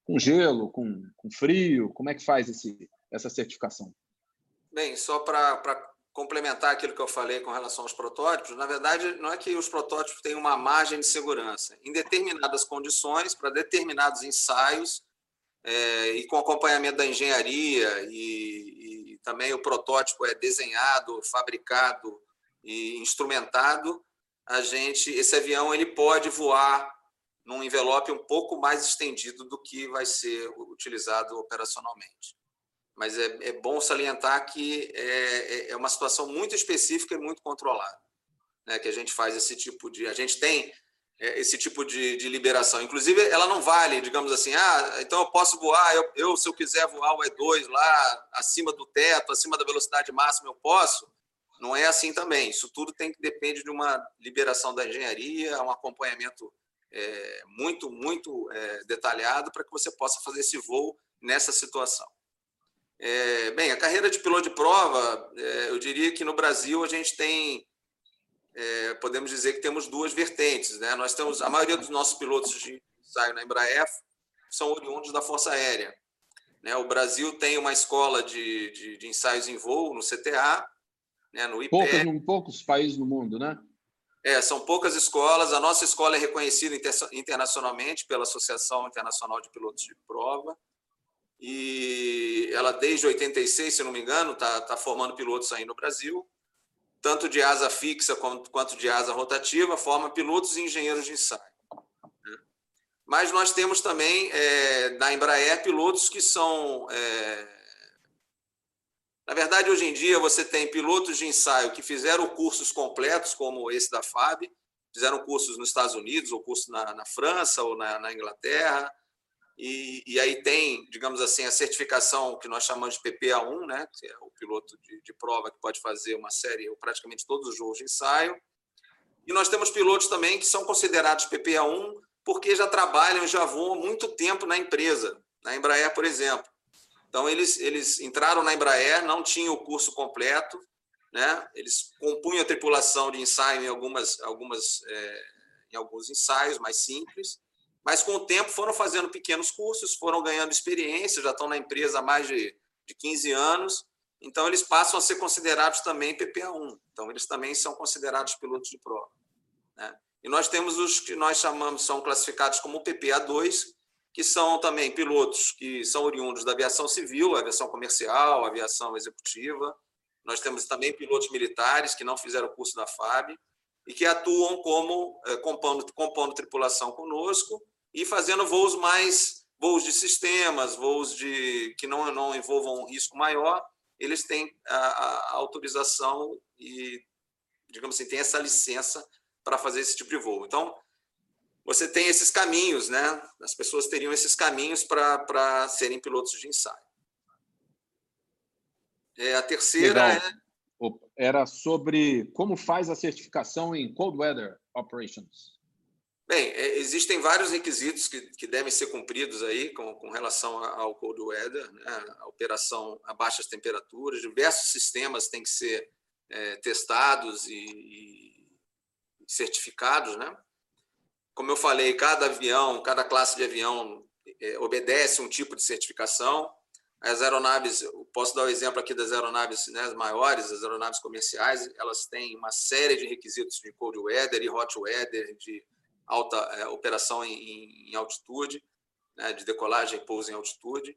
com gelo, com, com frio? Como é que faz esse, essa certificação? Bem, só para complementar aquilo que eu falei com relação aos protótipos, na verdade, não é que os protótipos têm uma margem de segurança. Em determinadas condições, para determinados ensaios, é, e com acompanhamento da engenharia, e, também o protótipo é desenhado, fabricado e instrumentado, a gente, esse avião ele pode voar num envelope um pouco mais estendido do que vai ser utilizado operacionalmente mas é, é bom salientar que é, é, é uma situação muito específica e muito controlada, né? que a gente faz esse tipo de... A gente tem esse tipo de, de, liberação. Inclusive, ela não vale, digamos assim, ah, então eu posso voar, eu, eu, se eu quiser voar o E2 lá acima do teto, acima da velocidade máxima, eu posso. Não é assim também. Isso tudo tem que depende de uma liberação da engenharia, um acompanhamento é, muito, muito é, detalhado para que você possa fazer esse voo nessa situação. É, bem, a carreira de piloto de prova, é, eu diria que no Brasil a gente tem, é, podemos dizer que temos duas vertentes. Né? Nós temos, a maioria dos nossos pilotos de ensaio na Embraer são oriundos da Força Aérea. Né? O Brasil tem uma escola de, de, de ensaios em voo no CTA, né? no IPE. Poucos, poucos países no mundo, né? É, são poucas escolas. A nossa escola é reconhecida internacionalmente pela Associação Internacional de Pilotos de Prova e ela desde 86, se não me engano, está tá formando pilotos aí no Brasil, tanto de asa fixa quanto de asa rotativa, forma pilotos e engenheiros de ensaio. Né? Mas nós temos também, é, na Embraer, pilotos que são... É... Na verdade, hoje em dia, você tem pilotos de ensaio que fizeram cursos completos, como esse da FAB, fizeram cursos nos Estados Unidos, ou curso na, na França, ou na, na Inglaterra, e, e, aí tem, digamos assim, a certificação que nós chamamos de PPA1, né, que é o piloto de, de, prova que pode fazer uma série ou praticamente todos os voos de ensaio. E nós temos pilotos também que são considerados PPA1 porque já trabalham, já voam muito tempo na empresa, na Embraer, por exemplo. Então, eles, eles entraram na Embraer, não tinham o curso completo, né? eles compunham a tripulação de ensaio em, algumas, algumas, é, em alguns ensaios mais simples, mas com o tempo foram fazendo pequenos cursos, foram ganhando experiência, já estão na empresa há mais de, de 15 anos, então eles passam a ser considerados também PPA1, então eles também são considerados pilotos de prova. Né? E nós temos os que nós chamamos, são classificados como PPA2, que são também pilotos que são oriundos da aviação civil, aviação comercial, aviação executiva. Nós temos também pilotos militares que não fizeram o curso da FAB, e que atuam como é, compondo, compondo tripulação conosco e fazendo voos mais voos de sistemas, voos de que não não envolvam um risco maior, eles têm a, a autorização e digamos assim tem essa licença para fazer esse tipo de voo. Então você tem esses caminhos, né? As pessoas teriam esses caminhos para serem pilotos de ensaio. É, a terceira é era sobre como faz a certificação em Cold Weather Operations. Bem, é, existem vários requisitos que, que devem ser cumpridos aí com, com relação ao cold weather, né? a operação a baixas temperaturas, diversos sistemas têm que ser é, testados e, certificados, né? Como eu falei, cada avião, cada classe de avião é, obedece um tipo de certificação. As aeronaves, posso dar o um exemplo aqui das aeronaves né, as maiores, as aeronaves comerciais, elas têm uma série de requisitos de cold weather e hot weather, de alta é, operação em, em altitude, né, de decolagem e pouso em altitude.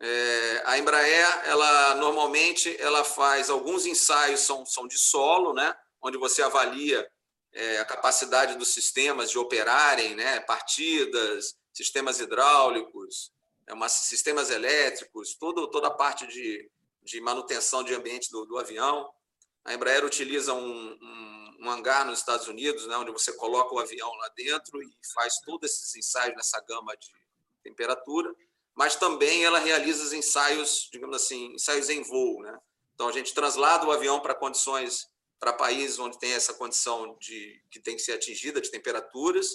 É, a Embraer, ela normalmente ela faz alguns ensaios são, são de solo, né, onde você avalia é, a capacidade dos sistemas de operarem, né, partidas, sistemas hidráulicos, é uma, sistemas elétricos, todo, toda a parte de, de manutenção de ambiente do, do avião. A Embraer utiliza um, um, um, hangar nos Estados Unidos, né, onde você coloca o avião lá dentro e faz todos esses ensaios nessa gama de temperatura mas também ela realiza os ensaios, digamos assim, ensaios em voo. Né? Então, a gente translada o avião para condições, para países onde tem essa condição de que tem que ser atingida de temperaturas,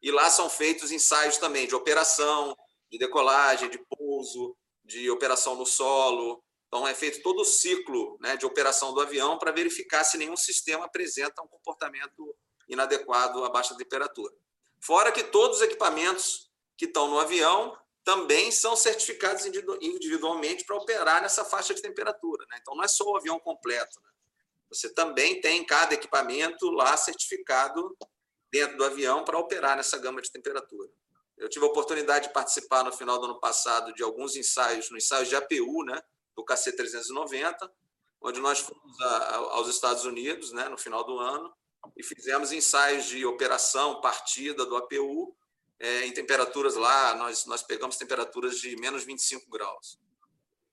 e lá são feitos ensaios também de operação, de decolagem, de pouso, de operação no solo. Então, é feito todo o ciclo né, de operação do avião para verificar se nenhum sistema apresenta um comportamento inadequado a baixa temperatura. Fora que todos os equipamentos que estão no avião também são certificados individualmente para operar nessa faixa de temperatura. Né? Então, não é só o avião completo. Né? Você também tem cada equipamento lá certificado dentro do avião para operar nessa gama de temperatura. Eu tive a oportunidade de participar no final do ano passado de alguns ensaios, no ensaio de APU, né, do KC-390, onde nós fomos a, aos Estados Unidos né, no final do ano e fizemos ensaios de operação, partida do APU, é, em temperaturas lá, nós, nós pegamos temperaturas de menos 25 graus.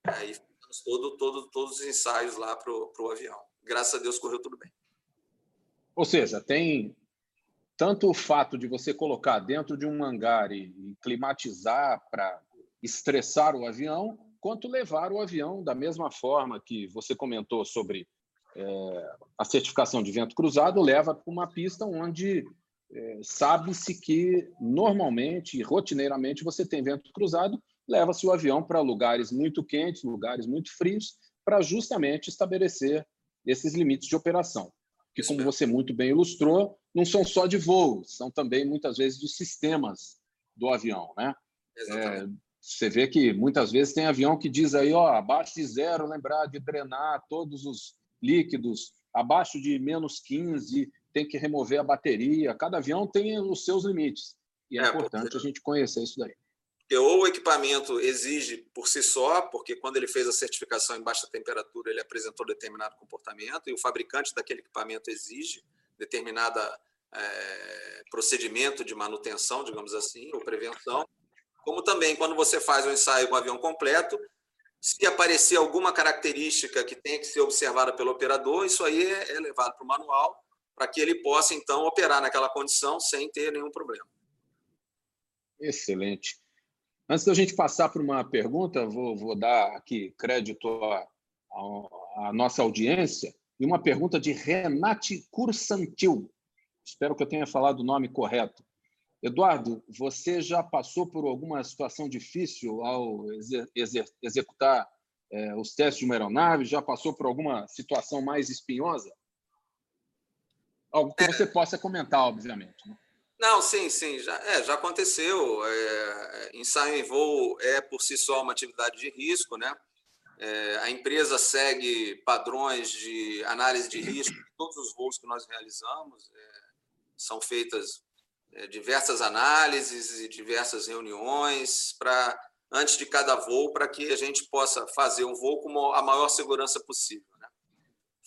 Aí fizemos todo, todo, todos os ensaios lá para o avião. Graças a Deus correu tudo bem. Ou seja, tem tanto o fato de você colocar dentro de um hangar e, climatizar para estressar o avião, quanto levar o avião da mesma forma que você comentou sobre é, a certificação de vento cruzado, leva para uma pista onde é, sabe-se que normalmente e rotineiramente você tem vento cruzado, leva-se o avião para lugares muito quentes, lugares muito frios, para justamente estabelecer esses limites de operação, que, como você muito bem ilustrou, não são só de voo, são também muitas vezes de sistemas do avião, né? É, você vê que muitas vezes tem avião que diz aí, ó, abaixo de zero, lembrar de drenar todos os líquidos, abaixo de menos 15, tem que remover a bateria. Cada avião tem os seus limites. E é, é importante porque... a gente conhecer isso daí. Porque ou o equipamento exige por si só, porque quando ele fez a certificação em baixa temperatura, ele apresentou determinado comportamento, e o fabricante daquele equipamento exige determinado é, procedimento de manutenção, digamos assim, ou prevenção. Como também, quando você faz um ensaio com o avião completo, se aparecer alguma característica que tenha que ser observada pelo operador, isso aí é, é levado para o manual para que ele possa, então, operar naquela condição sem ter nenhum problema. Excelente. Antes da gente passar para uma pergunta, vou, vou dar aqui crédito à, à, nossa audiência e uma pergunta de Renate Cursantil. Espero que eu tenha falado o nome correto. Eduardo, você já passou por alguma situação difícil ao executar é, os testes de uma aeronave? Já passou por alguma situação mais espinhosa? Algo que é. você possa comentar, obviamente. Né? Não, sim, sim, já, é, já aconteceu. É, ensaio em voo é por si só uma atividade de risco, né? É, a empresa segue padrões de análise de risco de todos os voos que nós realizamos. É, são feitas é, diversas análises e diversas reuniões para antes de cada voo para que a gente possa fazer um voo com a maior segurança possível.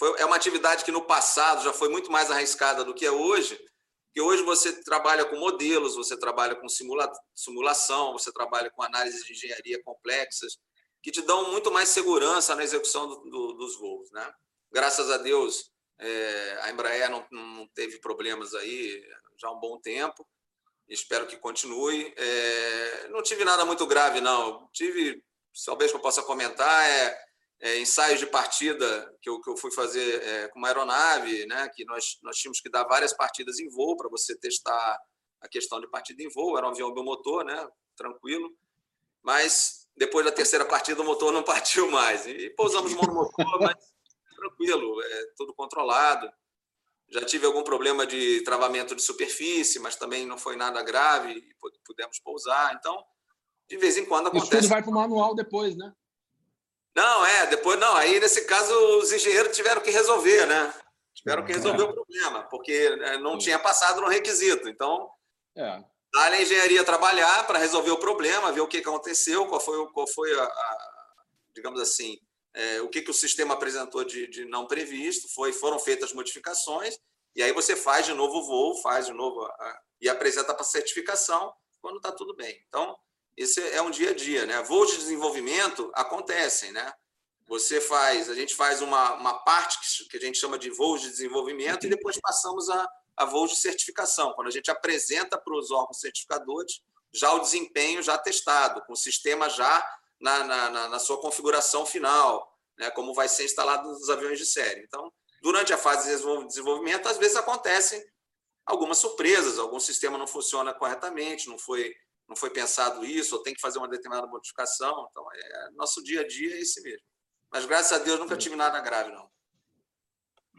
Foi, é uma atividade que no passado já foi muito mais arriscada do que é hoje, porque hoje você trabalha com modelos, você trabalha com simula, simulação, você trabalha com análise de engenharia complexas, que te dão muito mais segurança na execução do, do, dos voos. Né? Graças a Deus, é, a Embraer não, não, teve problemas aí já há um bom tempo, espero que continue. É, não tive nada muito grave, não. Tive, talvez que eu possa comentar, é é, ensaios de partida que eu, que eu fui fazer é, com uma aeronave, né, que nós, nós tínhamos que dar várias partidas em voo para você testar a questão de partida em voo. Era um avião bimotor, né, tranquilo. Mas depois da terceira partida o motor não partiu mais. E pousamos monomotor, mas tranquilo, é, tudo controlado. Já tive algum problema de travamento de superfície, mas também não foi nada grave e pudemos pousar. Então, de vez em quando acontece. Isso tudo vai para o manual depois, né? Não, é, depois não. Aí, nesse caso, os engenheiros tiveram que resolver, né? Tiveram que resolver é. o problema, porque né, não tinha passado no requisito. Então, é. dá a engenharia trabalhar para resolver o problema, ver o que aconteceu, qual foi, qual foi a, a digamos assim, é, o que, que o sistema apresentou de, de não previsto, foi, foram feitas modificações, e aí você faz de novo o voo, faz de novo a, e apresenta para certificação quando está tudo bem. Então, esse é um dia a dia, né? Voos de desenvolvimento acontecem, né? Você faz, a gente faz uma, uma parte que, a gente chama de voos de desenvolvimento e depois passamos a, a voos de certificação, quando a gente apresenta para os órgãos certificadores já o desempenho já testado, com o sistema já na, na, na sua configuração final, né, como vai ser instalado nos aviões de série. Então, durante a fase de desenvolvimento, às vezes acontecem algumas surpresas, algum sistema não funciona corretamente, não foi não foi pensado isso, ou tem que fazer uma determinada modificação. Então, é, nosso dia a dia é esse mesmo. Mas, graças a Deus, nunca tive nada grave, não.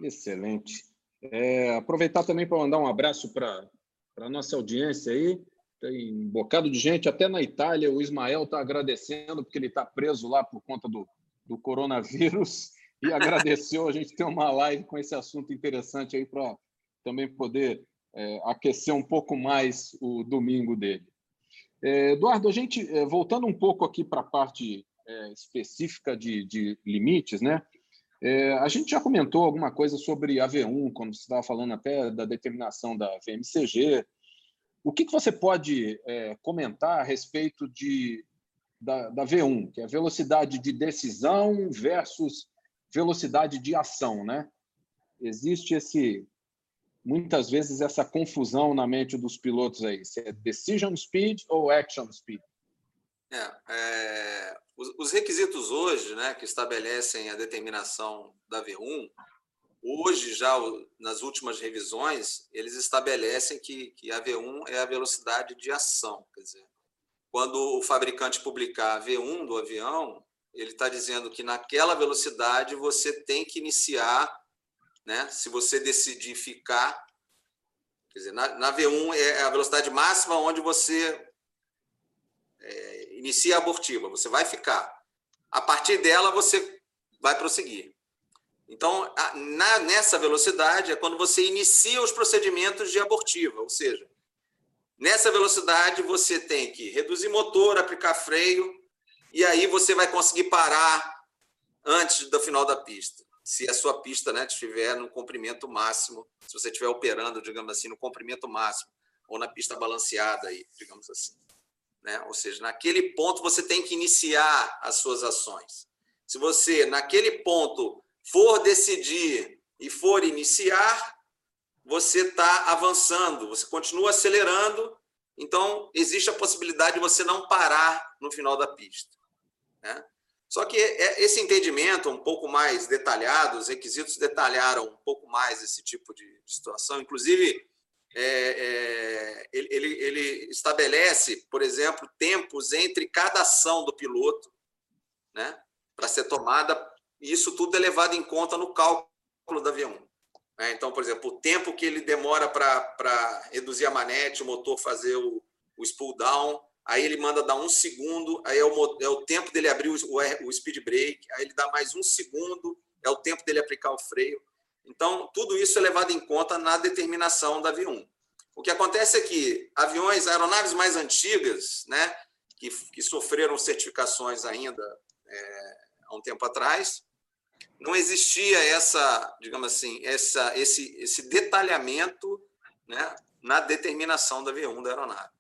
Excelente. É, aproveitar também para mandar um abraço para a nossa audiência aí. Tem um bocado de gente, até na Itália. O Ismael está agradecendo, porque ele está preso lá por conta do, do coronavírus. E agradeceu a gente ter uma live com esse assunto interessante aí para também poder é, aquecer um pouco mais o domingo dele. É, Eduardo, a gente, é, voltando um pouco aqui para a parte é, específica de, de, limites, né? É, a gente já comentou alguma coisa sobre a V1, quando você estava falando até da determinação da VMCG. O que, que você pode é, comentar a respeito de, da, da V1, que é velocidade de decisão versus velocidade de ação, né? Existe esse muitas vezes essa confusão na mente dos pilotos aí, se é decision speed ou action speed. É, é, os, os, requisitos hoje, né, que estabelecem a determinação da V1, hoje já nas últimas revisões eles estabelecem que, que a V1 é a velocidade de ação, quer dizer, quando o fabricante publicar a V1 do avião, ele está dizendo que naquela velocidade você tem que iniciar né? Se você decidir ficar, quer dizer, na, na V1 é a velocidade máxima onde você é, inicia a abortiva, você vai ficar. A partir dela, você vai prosseguir. Então, na, nessa velocidade é quando você inicia os procedimentos de abortiva, ou seja, nessa velocidade você tem que reduzir motor, aplicar freio, e aí você vai conseguir parar antes do final da pista se a sua pista né, estiver no comprimento máximo, se você estiver operando, digamos assim, no comprimento máximo, ou na pista balanceada, aí, digamos assim. Né? Ou seja, naquele ponto você tem que iniciar as suas ações. Se você, naquele ponto, for decidir e for iniciar, você está avançando, você continua acelerando, então existe a possibilidade de você não parar no final da pista. Né? Só que é, esse entendimento um pouco mais detalhado, os requisitos detalharam um pouco mais esse tipo de situação. Inclusive, é, é, ele, ele, estabelece, por exemplo, tempos entre cada ação do piloto né, para ser tomada, e isso tudo é levado em conta no cálculo da V1. Né? Então, por exemplo, o tempo que ele demora para reduzir a manete, o motor fazer o, o spool down, aí ele manda dar um segundo, aí é o, é o tempo dele abrir o, o speed brake, aí ele dá mais um segundo, é o tempo dele aplicar o freio. Então, tudo isso é levado em conta na determinação da V1. O que acontece é que aviões, aeronaves mais antigas, né, que, que sofreram certificações ainda é, há um tempo atrás, não existia essa, digamos assim, essa, esse, esse detalhamento né, na determinação da V1 da aeronave.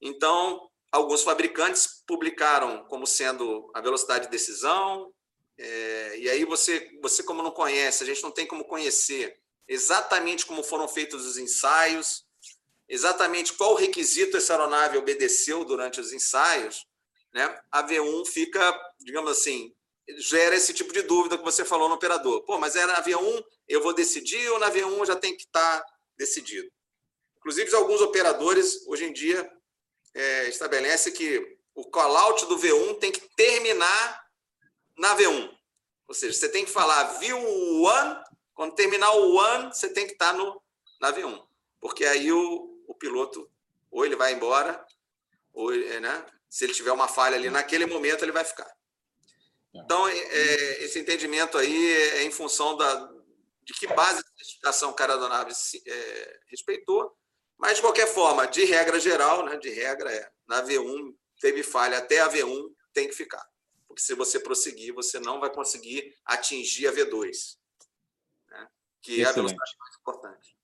Então, alguns fabricantes publicaram como sendo a velocidade de decisão, é, e aí você, você, como não conhece, a gente não tem como conhecer exatamente como foram feitos os ensaios, exatamente qual requisito essa aeronave obedeceu durante os ensaios, né? a V1 fica, digamos assim, gera esse tipo de dúvida que você falou no operador. Pô, mas é na V1 eu vou decidir ou na V1 já tem que estar tá decidido? Inclusive, alguns operadores, hoje em dia, é, estabelece que o callout do V1 tem que terminar na V1. Ou seja, você tem que falar V1 Quando terminar o one, você tem que estar no, na V1, porque aí o, o piloto ou ele vai embora, ou é, né, se ele tiver uma falha ali naquele momento, ele vai ficar. Então, é, é esse entendimento aí é em função da, de que base de certificação o cara da nave é, respeitou, mas, de qualquer forma, de regra geral, né, de regra é, na V1, teve falha até a V1, tem que ficar. Porque se você prosseguir, você não vai conseguir atingir a V2, né, que Excelente. é a velocidade mais importante.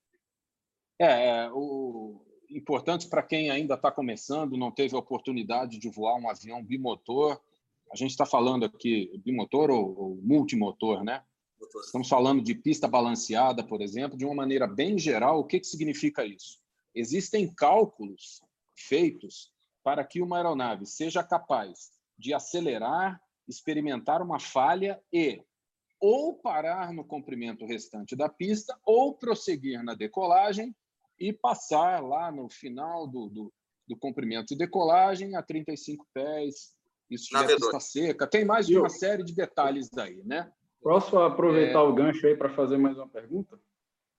É, é o importante para quem ainda está começando, não teve a oportunidade de voar um avião bimotor. A gente está falando aqui bimotor ou, ou multimotor, né? Estamos falando de pista balanceada, por exemplo, de uma maneira bem geral. O que, que significa isso? Existem cálculos feitos para que uma aeronave seja capaz de acelerar, experimentar uma falha e ou parar no comprimento restante da pista ou prosseguir na decolagem e passar lá no final do, do, do comprimento de decolagem a 35 pés, isso já está seca. Tem mais de uma série de detalhes aí, né? Posso aproveitar é... o gancho aí para fazer mais uma pergunta?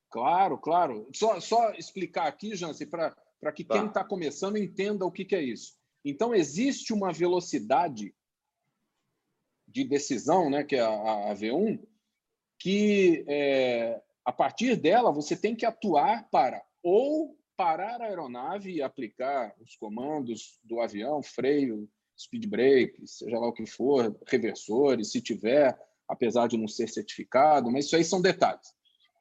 Claro, claro. Só, só explicar aqui, Jansen, para que tá. quem está começando entenda o que, que é isso. Então, existe uma velocidade de decisão, né, que é a, a V1, que é, a partir dela você tem que atuar para ou parar a aeronave e aplicar os comandos do avião, freio, speed brake, seja lá o que for, reversores, se tiver, apesar de não ser certificado, mas isso aí são detalhes.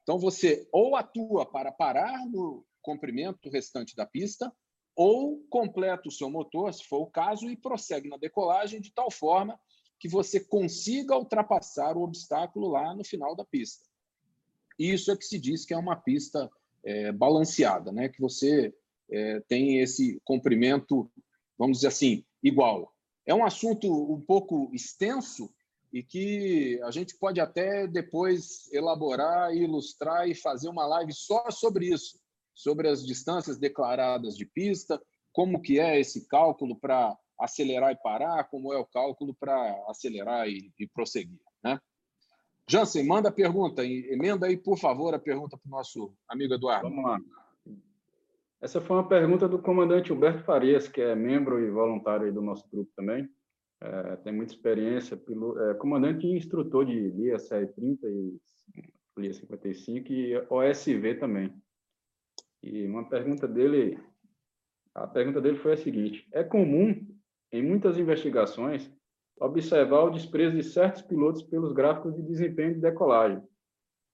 Então você ou atua para parar no comprimento restante da pista, ou completa o seu motor, se for o caso, e prossegue na decolagem de tal forma que você consiga ultrapassar o obstáculo lá no final da pista. Isso é que se diz que é uma pista é, balanceada, né? que você é, tem esse comprimento, vamos dizer assim, igual. É um assunto um pouco extenso e que a gente pode até depois elaborar, ilustrar e fazer uma live só sobre isso, sobre as distâncias declaradas de pista, como que é esse cálculo para acelerar e parar, como é o cálculo para acelerar e, e prosseguir, né? Jansen, manda a pergunta. Emenda aí, por favor, a pergunta para o nosso amigo Eduardo. Vamos lá. Essa foi uma pergunta do comandante Humberto Farias, que é membro e voluntário do nosso grupo também. É, tem muita experiência, é, comandante e instrutor de LIA 730 e LIA 55 e OSV também. E uma pergunta dele, a pergunta dele foi a seguinte: é comum em muitas investigações observar o desprezo de certos pilotos pelos gráficos de desempenho de decolagem.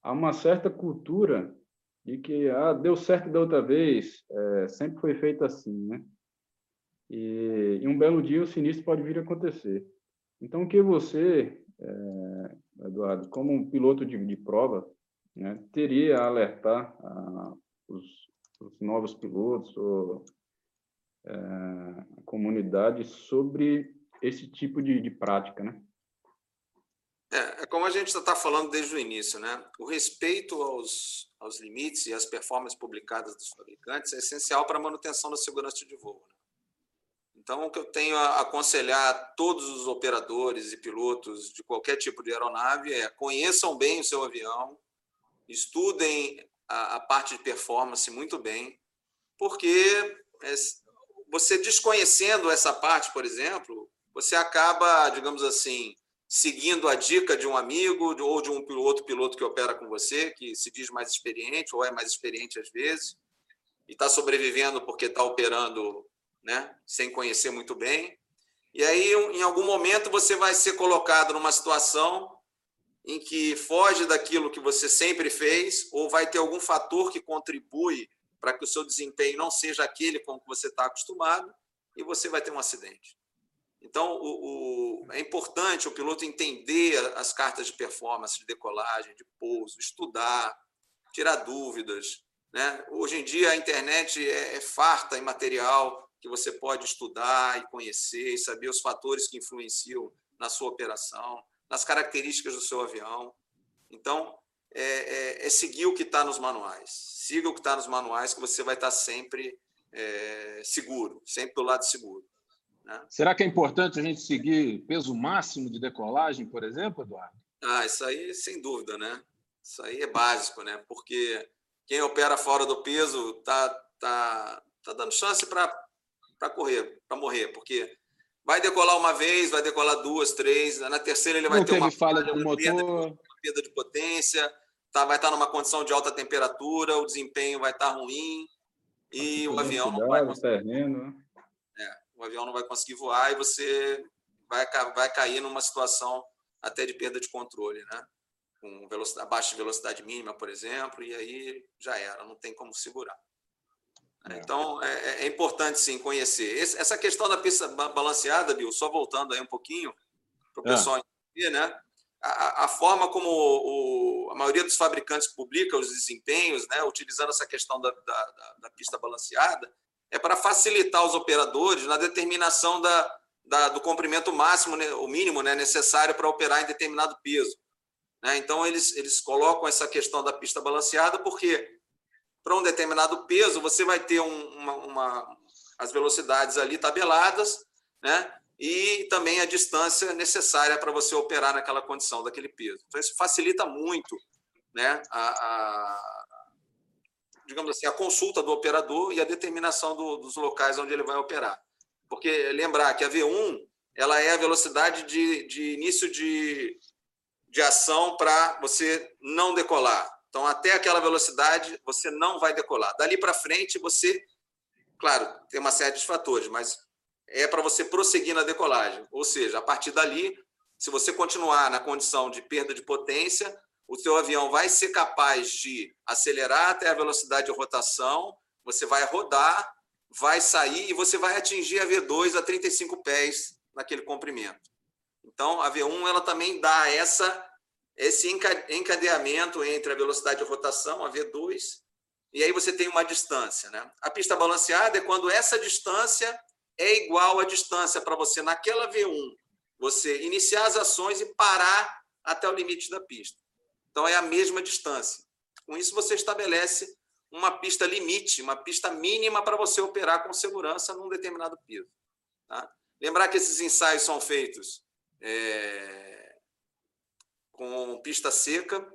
Há uma certa cultura de que ah, deu certo da outra vez, é, sempre foi feito assim, né? E, e, um belo dia o sinistro pode vir a acontecer. Então, o que você, é, Eduardo, como um piloto de, de prova, né, teria a alertar a, os, os, novos pilotos ou é, a comunidade sobre esse tipo de, de prática, né? É, é como a gente está falando desde o início, né? O respeito aos, aos limites e às performances publicadas dos fabricantes é essencial para a manutenção da segurança de voo. Né? Então, o que eu tenho a aconselhar a todos os operadores e pilotos de qualquer tipo de aeronave é conheçam bem o seu avião, estudem a, a parte de performance muito bem, porque é, você desconhecendo essa parte, por exemplo, você acaba, digamos assim, seguindo a dica de um amigo ou de um outro piloto que opera com você, que se diz mais experiente ou é mais experiente às vezes, e está sobrevivendo porque está operando né, sem conhecer muito bem. E aí, em algum momento, você vai ser colocado numa situação em que foge daquilo que você sempre fez, ou vai ter algum fator que contribui para que o seu desempenho não seja aquele com que você está acostumado, e você vai ter um acidente. Então, o, o, é importante o piloto entender as cartas de performance, de decolagem, de pouso, estudar, tirar dúvidas. Né? Hoje em dia, a internet é, é farta em material que você pode estudar e conhecer e saber os fatores que influenciam na sua operação, nas características do seu avião. Então, é, é, é seguir o que está nos manuais. Siga o que está nos manuais, que você vai estar sempre é, seguro, sempre do lado seguro. Né? Será que é importante a gente seguir peso máximo de decolagem, por exemplo, Eduardo? Ah, isso aí sem dúvida, né? Isso aí é básico, né? Porque quem opera fora do peso tá, tá, tá dando chance para correr, para morrer, porque vai decolar uma vez, vai decolar duas, três, na terceira ele vai Não ter uma falha do motor, perda, perda de potência, tá, vai estar tá numa condição de alta temperatura, o desempenho vai estar tá ruim e o avião não vai conseguir. Terreno. Né? O avião não vai conseguir voar e você vai, vai cair numa situação até de perda de controle, né? Com velocidade, abaixo de velocidade mínima, por exemplo, e aí já era, não tem como segurar. É. Então, é, é, é, importante, sim, conhecer. Esse, essa questão da pista balanceada, Bill, só voltando aí um pouquinho, para o é. pessoal entender, né? A, a forma como o, a maioria dos fabricantes publica os desempenhos, né, utilizando essa questão da, da, da pista balanceada, é para facilitar os operadores na determinação da, da, do comprimento máximo, né, o mínimo né, necessário para operar em determinado peso. Né? Então, eles, eles colocam essa questão da pista balanceada porque, para um determinado peso, você vai ter um, uma, uma, as velocidades ali tabeladas, né? e também a distância necessária para você operar naquela condição, daquele peso. Então, isso facilita muito né, a, a digamos assim, a consulta do operador e a determinação do, dos locais onde ele vai operar. Porque lembrar que a V1 ela é a velocidade de, de início de, de ação para você não decolar. Então, até aquela velocidade, você não vai decolar. Dali para frente, você, claro, tem uma série de fatores, mas é para você prosseguir na decolagem. Ou seja, a partir dali, se você continuar na condição de perda de potência, o seu avião vai ser capaz de acelerar até a velocidade de rotação, você vai rodar, vai sair e você vai atingir a V2 a 35 pés naquele comprimento. Então, a V1 ela também dá essa esse encadeamento entre a velocidade de rotação, a V2, e aí você tem uma distância. Né? A pista balanceada é quando essa distância é igual à distância para você, naquela V1, você iniciar as ações e parar até o limite da pista. Então, é a mesma distância. Com isso, você estabelece uma pista limite, uma pista mínima para você operar com segurança num determinado piso. Tá? Lembrar que esses ensaios são feitos é, com pista seca,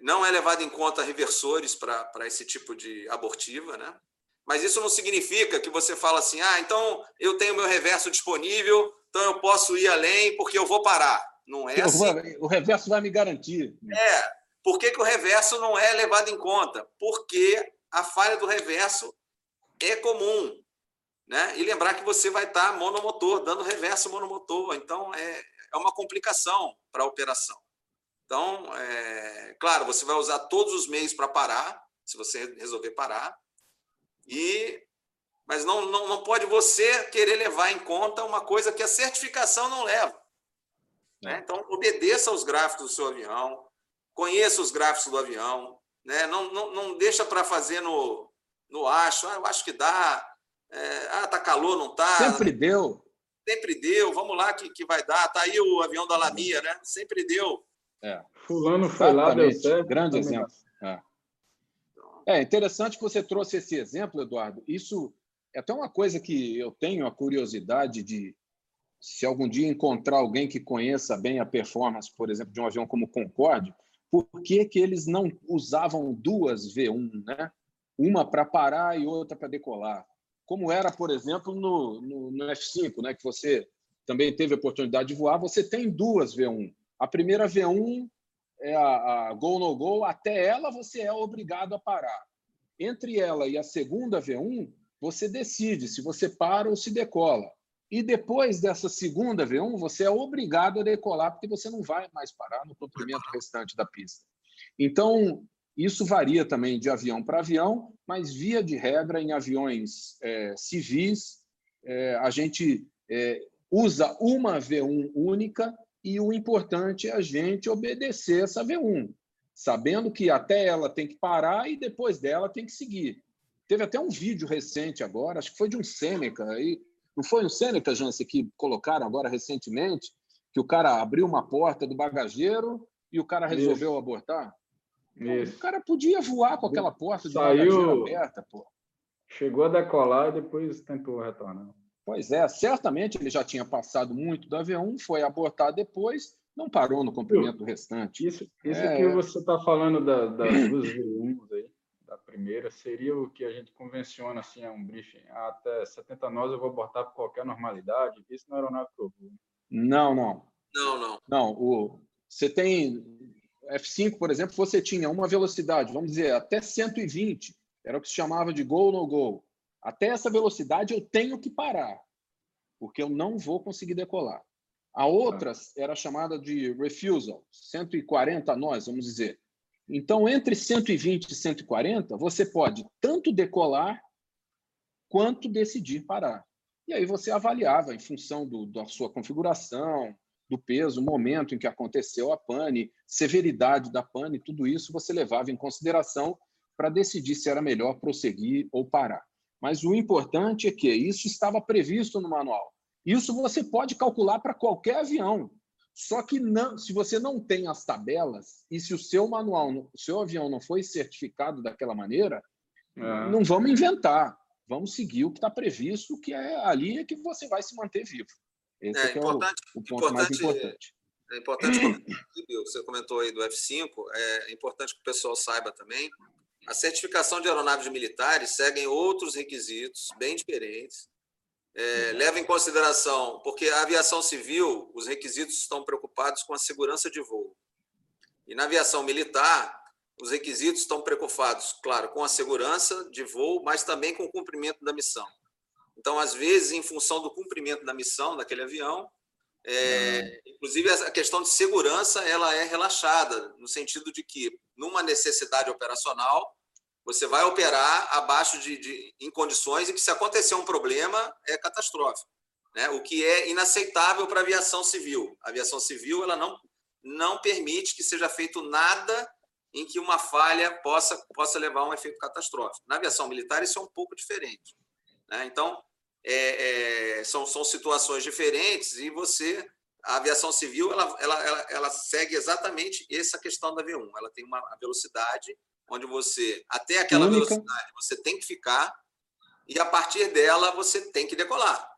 não é levado em conta reversores para esse tipo de abortiva, né? Mas isso não significa que você fala assim, ah, então eu tenho meu reverso disponível, então eu posso ir além porque eu vou parar. Não é assim. O reverso vai me garantir. É, por que, que o reverso não é levado em conta? Porque a falha do reverso é comum. Né? E lembrar que você vai estar monomotor, dando reverso monomotor. Então, é, é uma complicação para a operação. Então, é, claro, você vai usar todos os meios para parar, se você resolver parar, e mas não, não, não pode você querer levar em conta uma coisa que a certificação não leva. Né? Então, obedeça aos gráficos do seu avião, conheça os gráficos do avião, né? não, não, não deixa para fazer no, no acho, ah, eu acho que dá, é, ah, tá calor, não tá. Sempre deu. Sempre deu, vamos lá que, que vai dar. Tá aí o avião da Lamia, né? Sempre deu. É. Fulano foi lá, deu certo. Grande exemplo. É. é interessante que você trouxe esse exemplo, Eduardo. Isso é até uma coisa que eu tenho a curiosidade de, se algum dia encontrar alguém que conheça bem a performance, por exemplo, de um avião como o Concorde, por que, que eles não usavam duas V1, né? uma para parar e outra para decolar? Como era, por exemplo, no, no, no, F5, né? que você também teve a oportunidade de voar, você tem duas V1. A primeira V1 é a, a Go No Go, até ela você é obrigado a parar. Entre ela e a segunda V1, você decide se você para ou se decola. E depois dessa segunda V1, você é obrigado a decolar, porque você não vai mais parar no comprimento restante da pista. Então, isso varia também de avião para avião, mas, via de regra, em aviões é, civis, é, a gente é, usa uma V1 única e o importante é a gente obedecer essa V1, sabendo que até ela tem que parar e depois dela tem que seguir. Teve até um vídeo recente agora, acho que foi de um Sêneca, aí, não foi o Sêneca, Jansen, que colocaram agora recentemente, que o cara abriu uma porta do bagageiro e o cara resolveu Isso. abortar? Isso. O cara podia voar com aquela porta de Saiu... bagageiro aberta, pô. Chegou a decolar e depois tentou retornar. Pois é, certamente ele já tinha passado muito do avião, foi abortar depois, não parou no comprimento restante. Isso, isso é... que você está falando da, das duas V1 aí, da primeira, seria o que a gente convenciona assim, é um briefing. Ah, até 70 nós eu vou botar por qualquer normalidade. Isso não era eu Não, não. Não, não. Não, o, você tem F5, por exemplo, você tinha uma velocidade, vamos dizer, até 120, era o que se chamava de go no go. Até essa velocidade eu tenho que parar, porque eu não vou conseguir decolar. A outra era chamada de refusal, 140 nós, vamos dizer. Então, entre 120 e 140, você pode tanto decolar quanto decidir parar. E aí você avaliava em função do, da sua configuração, do peso, momento em que aconteceu a pane, severidade da pane, tudo isso você levava em consideração para decidir se era melhor prosseguir ou parar. Mas o importante é que isso estava previsto no manual. Isso você pode calcular para qualquer avião. Só que não, se você não tem as tabelas e se o seu manual, o seu avião não foi certificado daquela maneira, é. não vamos inventar. Vamos seguir o que está previsto, que é ali é que você vai se manter vivo. Esse é, é, é o, o, ponto mais importante. É importante, você comentou aí do F5, é importante que o pessoal saiba também. A certificação de aeronaves militares seguem outros requisitos bem diferentes é, leva em consideração, porque a aviação civil, os requisitos estão preocupados com a segurança de voo. E na aviação militar, os requisitos estão preocupados, claro, com a segurança de voo, mas também com o cumprimento da missão. Então, às vezes, em função do cumprimento da missão daquele avião, é, inclusive a questão de segurança ela é relaxada, no sentido de que, numa necessidade operacional, você vai operar abaixo de, de, em condições em que, se acontecer um problema, é catastrófico. Né? O que é inaceitável para a aviação civil. A aviação civil ela não, não permite que seja feito nada em que uma falha possa, possa levar a um efeito catastrófico. Na aviação militar, isso é um pouco diferente. Né? Então, é, é, são, são situações diferentes e você a aviação civil ela, ela, ela, ela, segue exatamente essa questão da V1. Ela tem uma velocidade onde você, até aquela Única. velocidade, você tem que ficar e a partir dela você tem que decolar.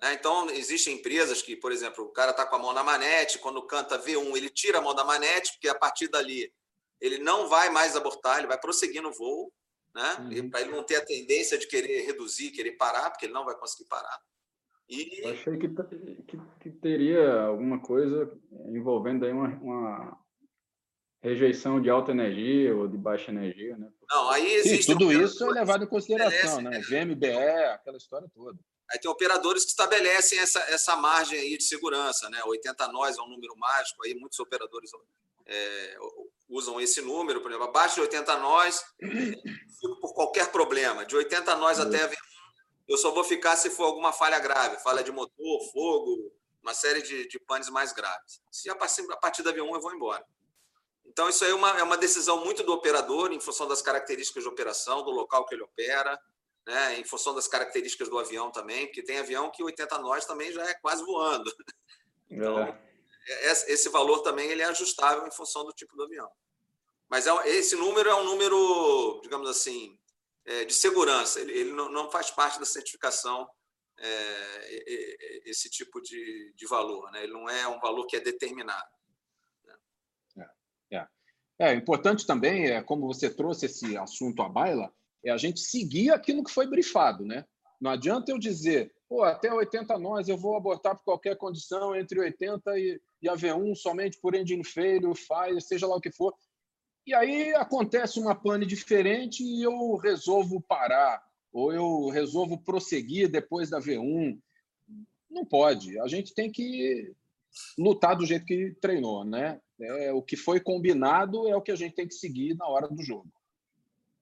Né? Então, existem empresas que, por exemplo, o cara está com a mão na manete, quando canta V1, ele tira a mão da manete, porque a partir dali ele não vai mais abortar, ele vai prosseguir no voo, né? Uhum. para ele não ter a tendência de querer reduzir, querer parar, porque ele não vai conseguir parar. E... Eu achei que, que, que, teria alguma coisa envolvendo aí uma, uma rejeição de alta energia ou de baixa energia, né? Não, aí existe. Sim, tudo isso é levado em consideração, né? VMBE, aquela história toda. Aí tem operadores que estabelecem essa, essa margem aí de segurança, né? 80 nós é um número mágico, aí muitos operadores é, usam esse número, por exemplo, abaixo de 80 nós, fico por qualquer problema. De 80 nós até V1, eu só vou ficar se for alguma falha grave, falha de motor, fogo, uma série de, de panes mais graves. Se a partir, a partir da V1 eu vou embora. Então, isso aí é uma, é uma decisão muito do operador, em função das características de operação, do local que ele opera, né? em função das características do avião também, porque tem avião que 80 nós também já é quase voando. Então, é. é. esse valor também ele é ajustável em função do tipo do avião. Mas é, esse número é um número, digamos assim, é, de segurança. Ele, ele não, não, faz parte da certificação é, esse tipo de, de valor. Né? Ele não é um valor que é determinado. É. importante também, é, como você trouxe esse assunto à baila, é a gente seguir aquilo que foi brifado, né? Não adianta eu dizer, pô, até 80 nós eu vou abortar por qualquer condição entre 80 e, e a V1 somente por engine failure, fire, seja lá o que for. E aí acontece uma pane diferente e eu resolvo parar, ou eu resolvo prosseguir depois da V1. Não pode. A gente tem que lutar do jeito que treinou, né? É, o que foi combinado é o que a gente tem que seguir na hora do jogo.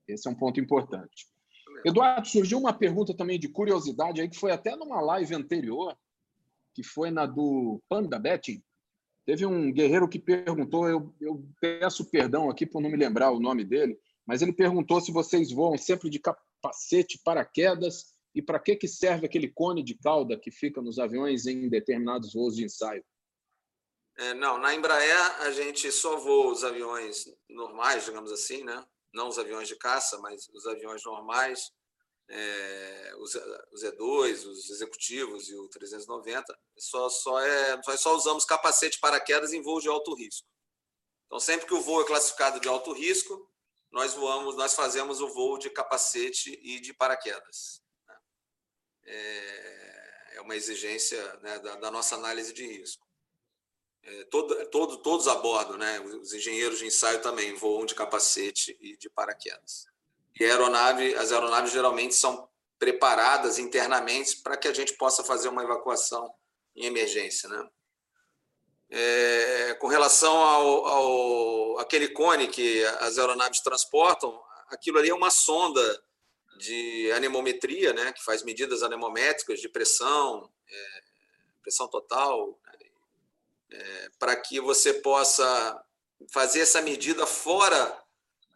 Esse é um ponto importante. Eduardo, surgiu uma pergunta também de curiosidade aí, que foi até numa live anterior, que foi na do Panda Betting. Teve um guerreiro que perguntou, eu, eu peço perdão aqui por não me lembrar o nome dele, mas ele perguntou se vocês voam sempre de capacete, paraquedas, e para que, que serve aquele cone de cauda que fica nos aviões em determinados voos de ensaio? É, não, na Embraer a gente só voa os aviões normais, digamos assim, né? não os aviões de caça, mas os aviões normais, é, os, os E2, os executivos e o 390, só, só, é, nós só usamos capacete paraquedas em voos de alto risco. Então, sempre que o voo é classificado de alto risco, nós voamos, nós fazemos o voo de capacete e de paraquedas. Né? É, é uma exigência né, da, da, nossa análise de risco. É, todo, todo, todos a bordo, né? os engenheiros de ensaio também voam de capacete e de paraquedas. E a aeronave, as aeronaves geralmente são preparadas internamente para que a gente possa fazer uma evacuação em emergência, né? É, com relação ao, ao aquele cone que as aeronaves transportam, aquilo ali é uma sonda de anemometria, né, que faz medidas anemométricas de pressão, é, pressão total, é, para que você possa fazer essa medida fora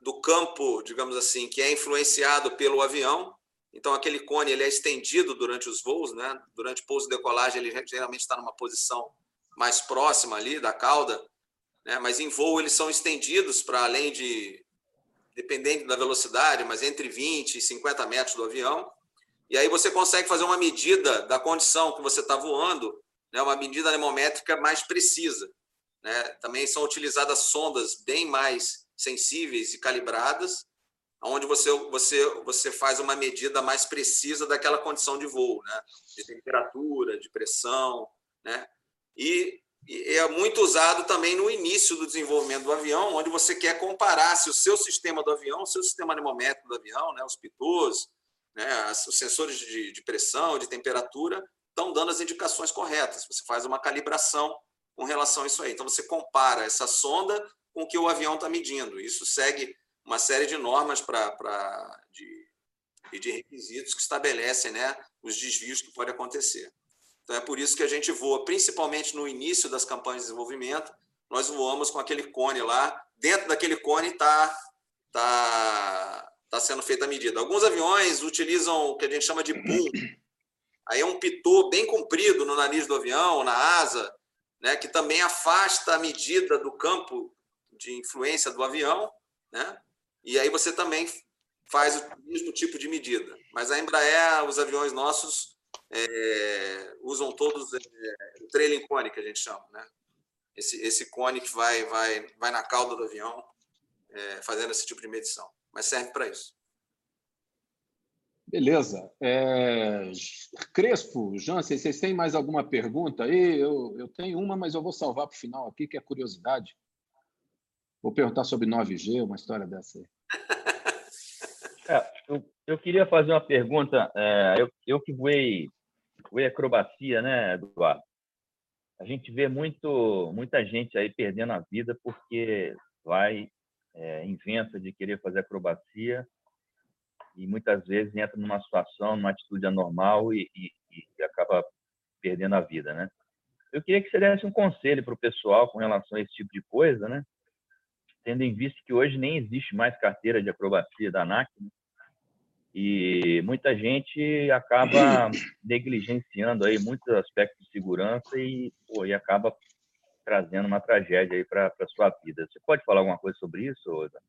do campo, digamos assim, que é influenciado pelo avião. Então, aquele cone ele é estendido durante os voos, né? Durante pouso e decolagem, ele geralmente está numa posição mais próxima ali da cauda, né? Mas em voo eles são estendidos para além de, dependendo da velocidade, mas entre 20 e 50 metros do avião. E aí você consegue fazer uma medida da condição que você está voando, né? Uma medida anemométrica mais precisa. Né? Também são utilizadas sondas bem mais sensíveis e calibradas, onde você, você, você faz uma medida mais precisa daquela condição de voo, né? de temperatura, de pressão. Né? E, e é muito usado também no início do desenvolvimento do avião, onde você quer comparar se o seu sistema do avião, o seu sistema anemométrico do avião, né? os pitôs, né? os sensores de, de pressão, de temperatura, estão dando as indicações corretas. Você faz uma calibração com relação a isso aí. Então, você compara essa sonda com o que o avião está medindo. Isso segue uma série de normas pra, pra, de, de requisitos que estabelecem né, os desvios que podem acontecer. Então, é por isso que a gente voa, principalmente no início das campanhas de desenvolvimento, nós voamos com aquele cone lá. Dentro daquele cone está tá, tá sendo feita a medida. Alguns aviões utilizam o que a gente chama de boom. Aí é um pitô bem comprido no nariz do avião, na asa, né, que também afasta a medida do campo de influência do avião, né? E aí você também faz o mesmo tipo de medida. Mas a Embraer, os aviões nossos é, usam todos é, o trailing cone que a gente chama, né? Esse, esse cone que vai vai vai na cauda do avião, é, fazendo esse tipo de medição. Mas serve para isso. Beleza. É... Crespo, Jansen, vocês têm mais alguma pergunta aí? Eu, eu tenho uma, mas eu vou salvar para o final aqui, que é curiosidade. Vou perguntar sobre 9G, uma história dessa aí. É, eu, eu, queria fazer uma pergunta. É, eu, eu que voei, voei acrobacia, né, Eduardo? A gente vê muito, muita gente aí perdendo a vida porque vai, é, inventa de querer fazer acrobacia e muitas vezes entra numa situação, numa atitude anormal e, e, e acaba perdendo a vida, né? Eu queria que você desse um conselho para o pessoal com relação a esse tipo de coisa, né? tendo em vista que hoje nem existe mais carteira de acrobacia da ANAC, né? e muita gente acaba negligenciando aí muitos aspectos de segurança e, pô, e acaba trazendo uma tragédia aí para a sua vida. Você pode falar alguma coisa sobre isso, Oda?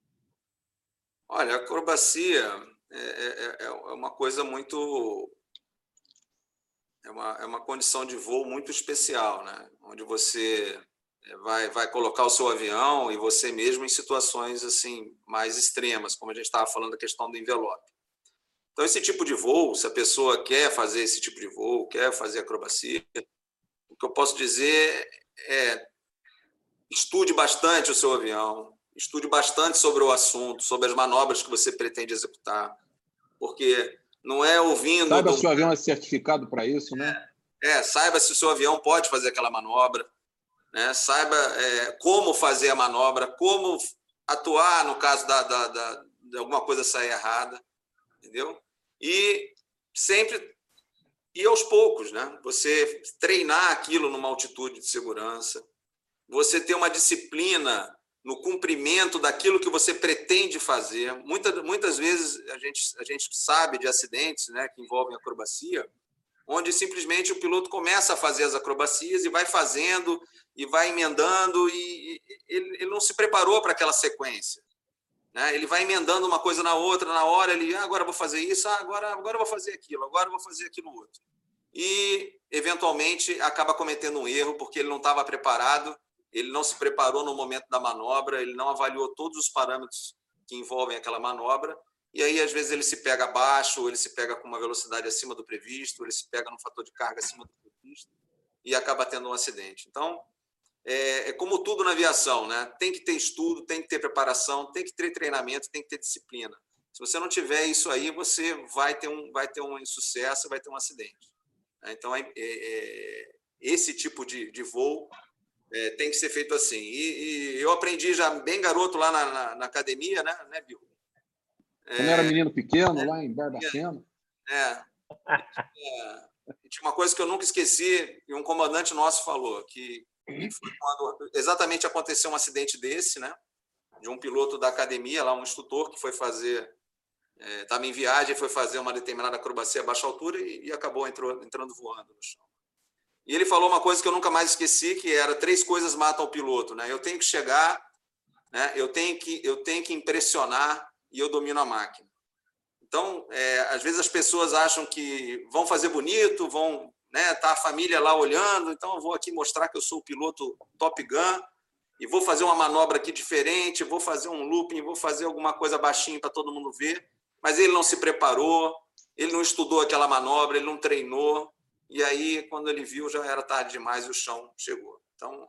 Olha, a acrobacia é, é, é, é uma coisa muito é uma, é uma condição de voo muito especial, né? Onde você é, vai, vai colocar o seu avião e você mesmo em situações assim mais extremas, como a gente estava falando da questão do envelope. Então, esse tipo de voo, se a pessoa quer fazer esse tipo de voo, quer fazer acrobacia, o que eu posso dizer é estude bastante o seu avião, estude bastante sobre o assunto, sobre as manobras que você pretende executar, porque não é ouvindo. Saiba do... se o avião é certificado para isso, né? É, é, saiba se o seu avião pode fazer aquela manobra né? saiba é, como fazer a manobra, como atuar no caso da, da, da, de alguma coisa sair errada, entendeu? E sempre e aos poucos, né? Você treinar aquilo numa altitude de segurança, você ter uma disciplina no cumprimento daquilo que você pretende fazer. Muitas, muitas vezes a gente, a gente sabe de acidentes né, que envolvem acrobacia, onde simplesmente o piloto começa a fazer as acrobacias e vai fazendo e vai emendando e ele, ele não se preparou para aquela sequência. Né? Ele vai emendando uma coisa na outra, na hora ele, ah, agora vou fazer isso, ah, agora, agora vou fazer aquilo, agora vou fazer aquilo outro. E, eventualmente, acaba cometendo um erro porque ele não estava preparado, ele não se preparou no momento da manobra, ele não avaliou todos os parâmetros que envolvem aquela manobra, e aí, às vezes, ele se pega abaixo, ele se pega com uma velocidade acima do previsto, ele se pega num fator de carga acima do previsto, e acaba tendo um acidente. Então, é, é, como tudo na aviação, né? Tem que ter estudo, tem que ter preparação, tem que ter treinamento, tem que ter disciplina. Se você não tiver isso aí, você vai ter um, vai ter um insucesso, vai ter um acidente. Né? Então, é, é, esse tipo de, de voo é, tem que ser feito assim. E, e, eu aprendi já bem garoto lá na, na, na academia, né, né Bill? Quando era menino pequeno, lá em Barbacena. É. é. Tinha uma coisa que eu nunca esqueci, e um comandante nosso falou, que foi quando exatamente aconteceu um acidente desse, né? De um piloto da academia, lá um instrutor que foi fazer, estava é, em viagem, foi fazer uma determinada acrobacia a baixa altura e, e acabou entrou, entrando voando no chão. E ele falou uma coisa que eu nunca mais esqueci, que era três coisas matam o piloto, né? Eu tenho que chegar, né? Eu tenho que eu tenho que impressionar e eu domino a máquina. Então, é, às vezes as pessoas acham que vão fazer bonito, vão né? Tá a família lá olhando, então eu vou aqui mostrar que eu sou o piloto Top Gun e vou fazer uma manobra aqui diferente, vou fazer um looping, vou fazer alguma coisa baixinho para todo mundo ver. Mas ele não se preparou, ele não estudou aquela manobra, ele não treinou, e aí quando ele viu já era tarde demais e o chão chegou. Então,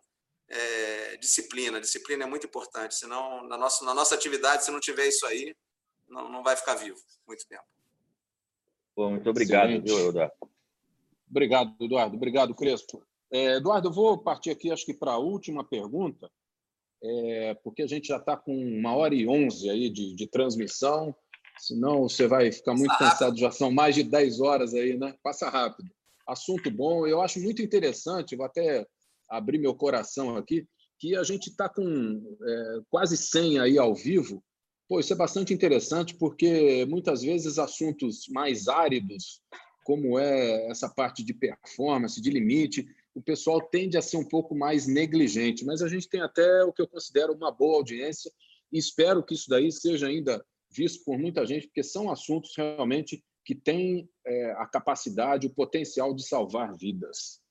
é, disciplina, disciplina é muito importante, senão na nossa, na nossa atividade, se não tiver isso aí, não, não vai ficar vivo muito tempo. Bom, muito obrigado, Excelente. viu, Eudar? Obrigado, Eduardo. Obrigado, Crespo. É, Eduardo, eu vou partir aqui, acho que para a última pergunta, é, porque a gente já está com uma hora e onze aí de, de transmissão, senão você vai ficar muito Passa cansado, rápido. já são mais de dez horas aí, né? Passa rápido. Assunto bom, eu acho muito interessante, vou até abrir meu coração aqui, que a gente está com é, quase 100 aí ao vivo. Pô, isso é bastante interessante, porque muitas vezes assuntos mais áridos como é essa parte de performance, de limite, o pessoal tende a ser um pouco mais negligente, mas a gente tem até o que eu considero uma boa audiência e espero que isso daí seja ainda visto por muita gente, porque são assuntos realmente que têm é, a capacidade, o potencial de salvar vidas.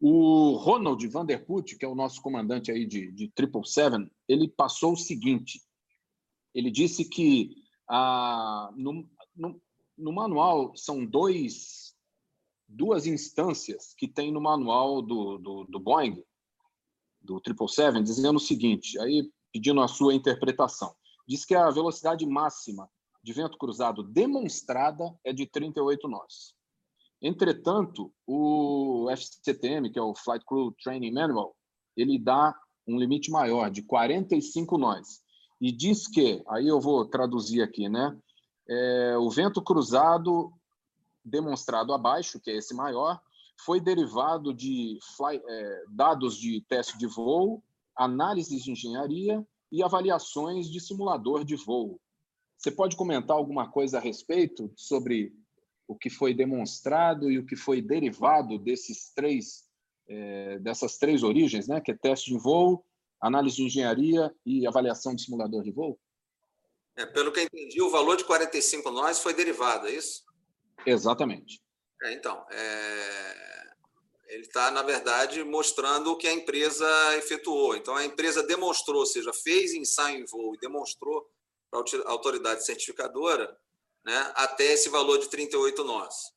O Ronald Vanderput, que é o nosso comandante aí de, de 777, ele passou o seguinte, ele disse que ah, no, no, no manual são dois, duas instâncias que tem no manual do, do, do Boeing, do 777, dizendo o seguinte, aí pedindo a sua interpretação. Diz que a velocidade máxima de vento cruzado demonstrada é de 38 nós. Entretanto, o FCTM, que é o Flight Crew Training Manual, ele dá um limite maior, de 45 nós. E diz que, aí eu vou traduzir aqui, né? é, o vento cruzado demonstrado abaixo, que é esse maior, foi derivado de fly, é, dados de teste de voo, análises de engenharia e avaliações de simulador de voo. Você pode comentar alguma coisa a respeito sobre o que foi demonstrado e o que foi derivado desses três, é, dessas três origens, né? que é teste de voo, análise de engenharia e avaliação de simulador de voo? É, pelo que eu entendi, o valor de 45 nós foi derivado, é isso? Exatamente. É, então, é... ele está, na verdade, mostrando o que a empresa efetuou. Então, a empresa demonstrou, ou seja, fez ensaio em voo e demonstrou para a autoridade certificadora né, até esse valor de 38 nós.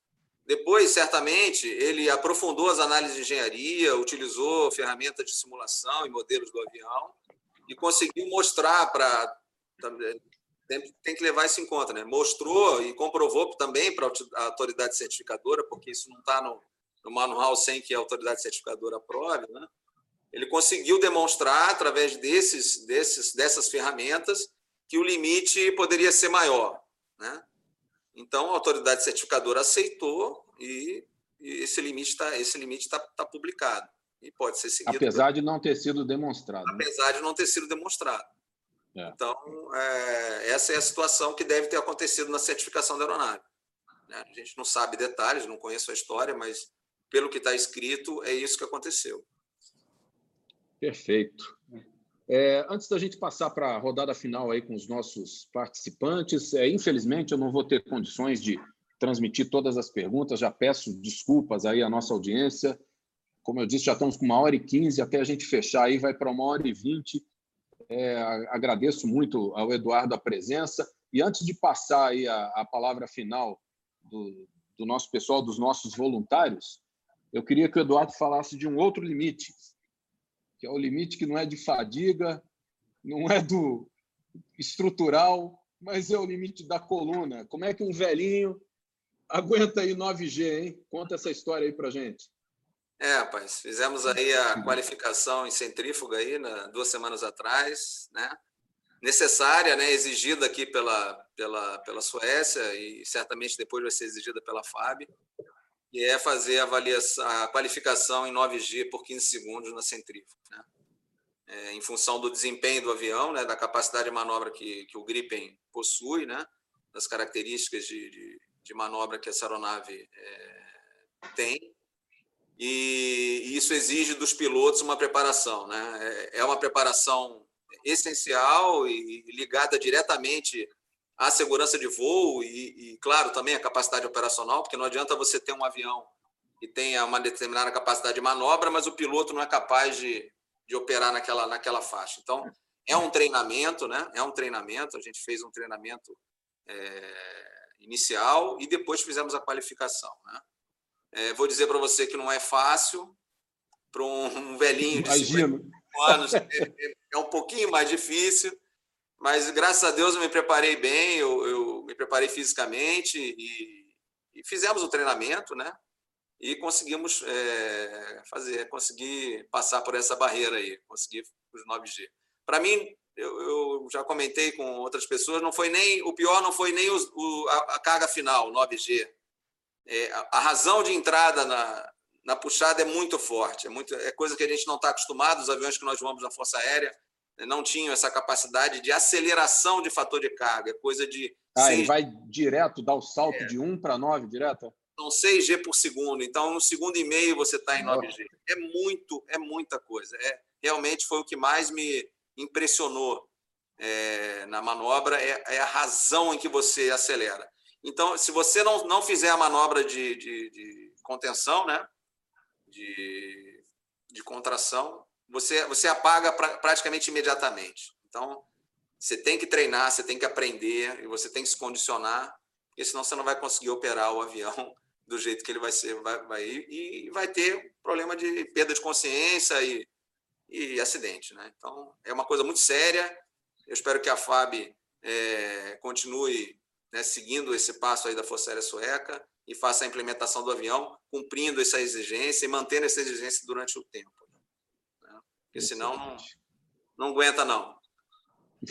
Depois, certamente, ele aprofundou as análises de engenharia, utilizou ferramentas de simulação e modelos do avião e conseguiu mostrar para tem, tem que levar isso em conta, né? Mostrou e comprovou também para a autoridade certificadora, porque isso não está no, no manual sem que a autoridade certificadora aprove, né? Ele conseguiu demonstrar através desses, desses, dessas ferramentas que o limite poderia ser maior, né? Então a autoridade certificadora aceitou e, e esse limite está esse limite está tá publicado e pode ser seguido. Apesar de não ter sido demonstrado. Né? Apesar de não ter sido demonstrado. É. Então, é, essa é a situação que deve ter acontecido na certificação da aeronave. Né? A gente não sabe detalhes, não conheço a história, mas pelo que está escrito, é isso que aconteceu. Perfeito. É, antes da gente passar para a rodada final aí com os nossos participantes, é, infelizmente eu não vou ter condições de transmitir todas as perguntas, já peço desculpas aí à nossa audiência. Como eu disse, já estamos com uma hora e quinze, até a gente fechar aí vai para uma hora e vinte. É, agradeço muito ao Eduardo a presença. E antes de passar aí a, a palavra final do, do nosso pessoal, dos nossos voluntários, eu queria que o Eduardo falasse de um outro limite, que é o limite que não é de fadiga, não é do estrutural, mas é o limite da coluna. Como é que um velhinho aguenta aí 9G, hein? Conta essa história aí para gente. É, rapaz, fizemos aí a qualificação em centrífuga aí, né, duas semanas atrás, né? Necessária, né? Exigida aqui pela, pela, pela Suécia e certamente depois vai ser exigida pela FAB que é fazer a, avaliação, a qualificação em 9G por 15 segundos na centrífuga. Né? É, em função do desempenho do avião, né, da capacidade de manobra que, que o Gripen possui, né, das características de, de, de manobra que essa aeronave é, tem. E, e, isso exige dos pilotos uma preparação. Né? É, é uma preparação essencial e ligada diretamente a segurança de voo e, e, claro, também a capacidade operacional, porque não adianta você ter um avião que tenha uma determinada capacidade de manobra, mas o piloto não é capaz de, de operar naquela, naquela faixa. Então, é um treinamento, né? É um treinamento. A gente fez um treinamento é, inicial e depois fizemos a qualificação, né? É, vou dizer para você que não é fácil para um, velhinho de Imagino. 55 anos, é, é, é um pouquinho mais difícil mas graças a Deus eu me preparei bem, eu, eu me preparei fisicamente e, e, fizemos o treinamento, né? E conseguimos é, fazer, conseguir passar por essa barreira aí, conseguir os 9G. Para mim, eu, eu, já comentei com outras pessoas, não foi nem o pior, não foi nem o, a, a, carga final, 9G. É, a, a, razão de entrada na, na puxada é muito forte, é, muito, é coisa que a gente não está acostumado. Os aviões que nós voamos na Força Aérea não tinham essa capacidade de aceleração de fator de carga, é coisa de. Ah, ele vai direto, dá o salto é. de 1 para 9 direto? São 6G por segundo, então no segundo e meio você está em 9G. É muito, é muita coisa. É, realmente foi o que mais me impressionou é, na manobra, é, é, a razão em que você acelera. Então, se você não, não fizer a manobra de, de, de contenção, né? de, de contração, você, você apaga pra, praticamente imediatamente. Então, você tem que treinar, você tem que aprender e você tem que se condicionar, porque senão você não vai conseguir operar o avião do jeito que ele vai ser, vai, vai e vai ter problema de perda de consciência e, e acidente, né? Então é uma coisa muito séria. Eu espero que a FAB é, continue né, seguindo esse passo aí da Força Aérea Sueca e faça a implementação do avião, cumprindo essa exigência e mantendo essa exigência durante o tempo porque senão não, não aguenta, não.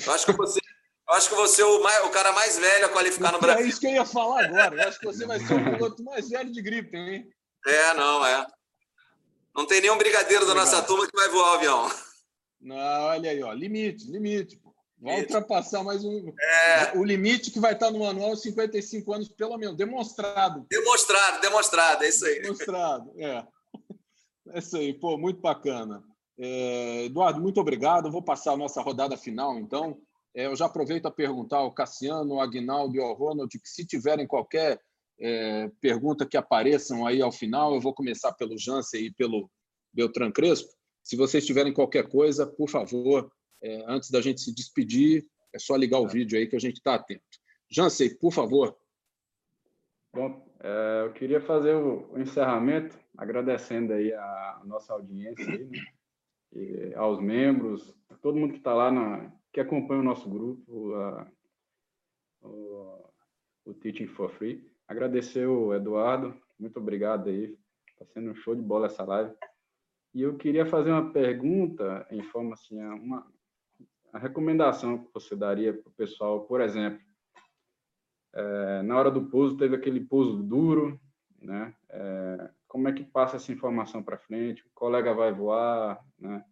Eu acho que você, eu acho que você é o, mais, o cara mais velho a qualificar no é Brasil. É isso que eu ia falar agora. Eu acho que você vai ser o piloto mais velho de gripe, hein? É, não, é. Não tem nenhum brigadeiro da nossa turma que vai voar o avião. Não, olha aí, ó. Limite, limite. Vai limite. ultrapassar mais um. É. O limite que vai estar no manual 55 anos, pelo menos. Demonstrado. Demonstrado, demonstrado, é isso aí. Demonstrado, é. É isso aí, pô, muito bacana. É, Eduardo, muito obrigado. vou passar a nossa rodada final, então. É, eu já aproveito a perguntar ao Cassiano, ao Aguinaldo e ao Ronald que, se tiverem qualquer é, pergunta que apareçam aí ao final, eu vou começar pelo Jansen e pelo Beltran Crespo. Se vocês tiverem qualquer coisa, por favor, antes da gente se despedir, é só ligar o vídeo aí que a gente está atento. Jansen, por favor. Bom, eu queria fazer o, encerramento agradecendo aí a, nossa audiência aí, né? Aos membros, a todo mundo que está lá, na, que acompanha o nosso grupo, a, o, o Teaching for Free. Agradecer o Eduardo, muito obrigado aí, está sendo um show de bola essa live. E eu queria fazer uma pergunta em forma assim, uma recomendação que você daria para o pessoal, por exemplo, é, na hora do pouso teve aquele pouso duro, né? É, como é que passa essa informação para frente, o colega vai voar, né?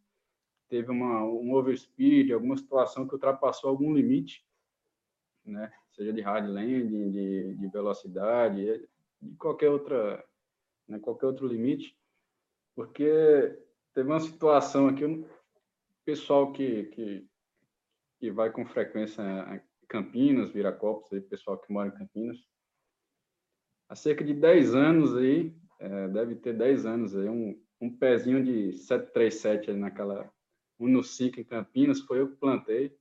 teve uma, um overspeed, alguma situação que ultrapassou algum limite, né? seja de hard landing, de, de velocidade, de qualquer outra, né? qualquer outro limite, porque teve uma situação aqui, pessoal que, que, que vai com frequência a Campinas, Viracopos, aí, pessoal que mora em Campinas, há cerca de 10 anos aí, é, deve ter 10 anos aí, um, um pezinho de 737 aí naquela Uno 5 em Campinas, foi eu que plantei.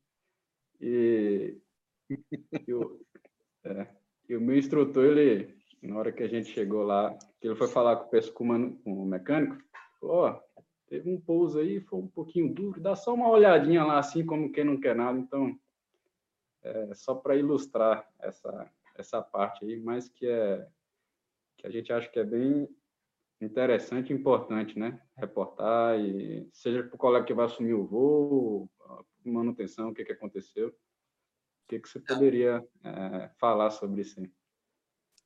E, o, é, e o meu instrutor, ele, na hora que a gente chegou lá, que ele foi falar com o, com, com o mecânico, falou, ó, teve um pouso aí, foi um pouquinho duro, dá só uma olhadinha lá, assim, como quem não quer nada. Então, é, só para ilustrar essa, essa parte aí, mas que é que a gente acha que é bem interessante e importante, né? Reportar, e seja para o colega que vai assumir o voo, manutenção, o que, que aconteceu. O que, que você poderia é, falar sobre isso aí?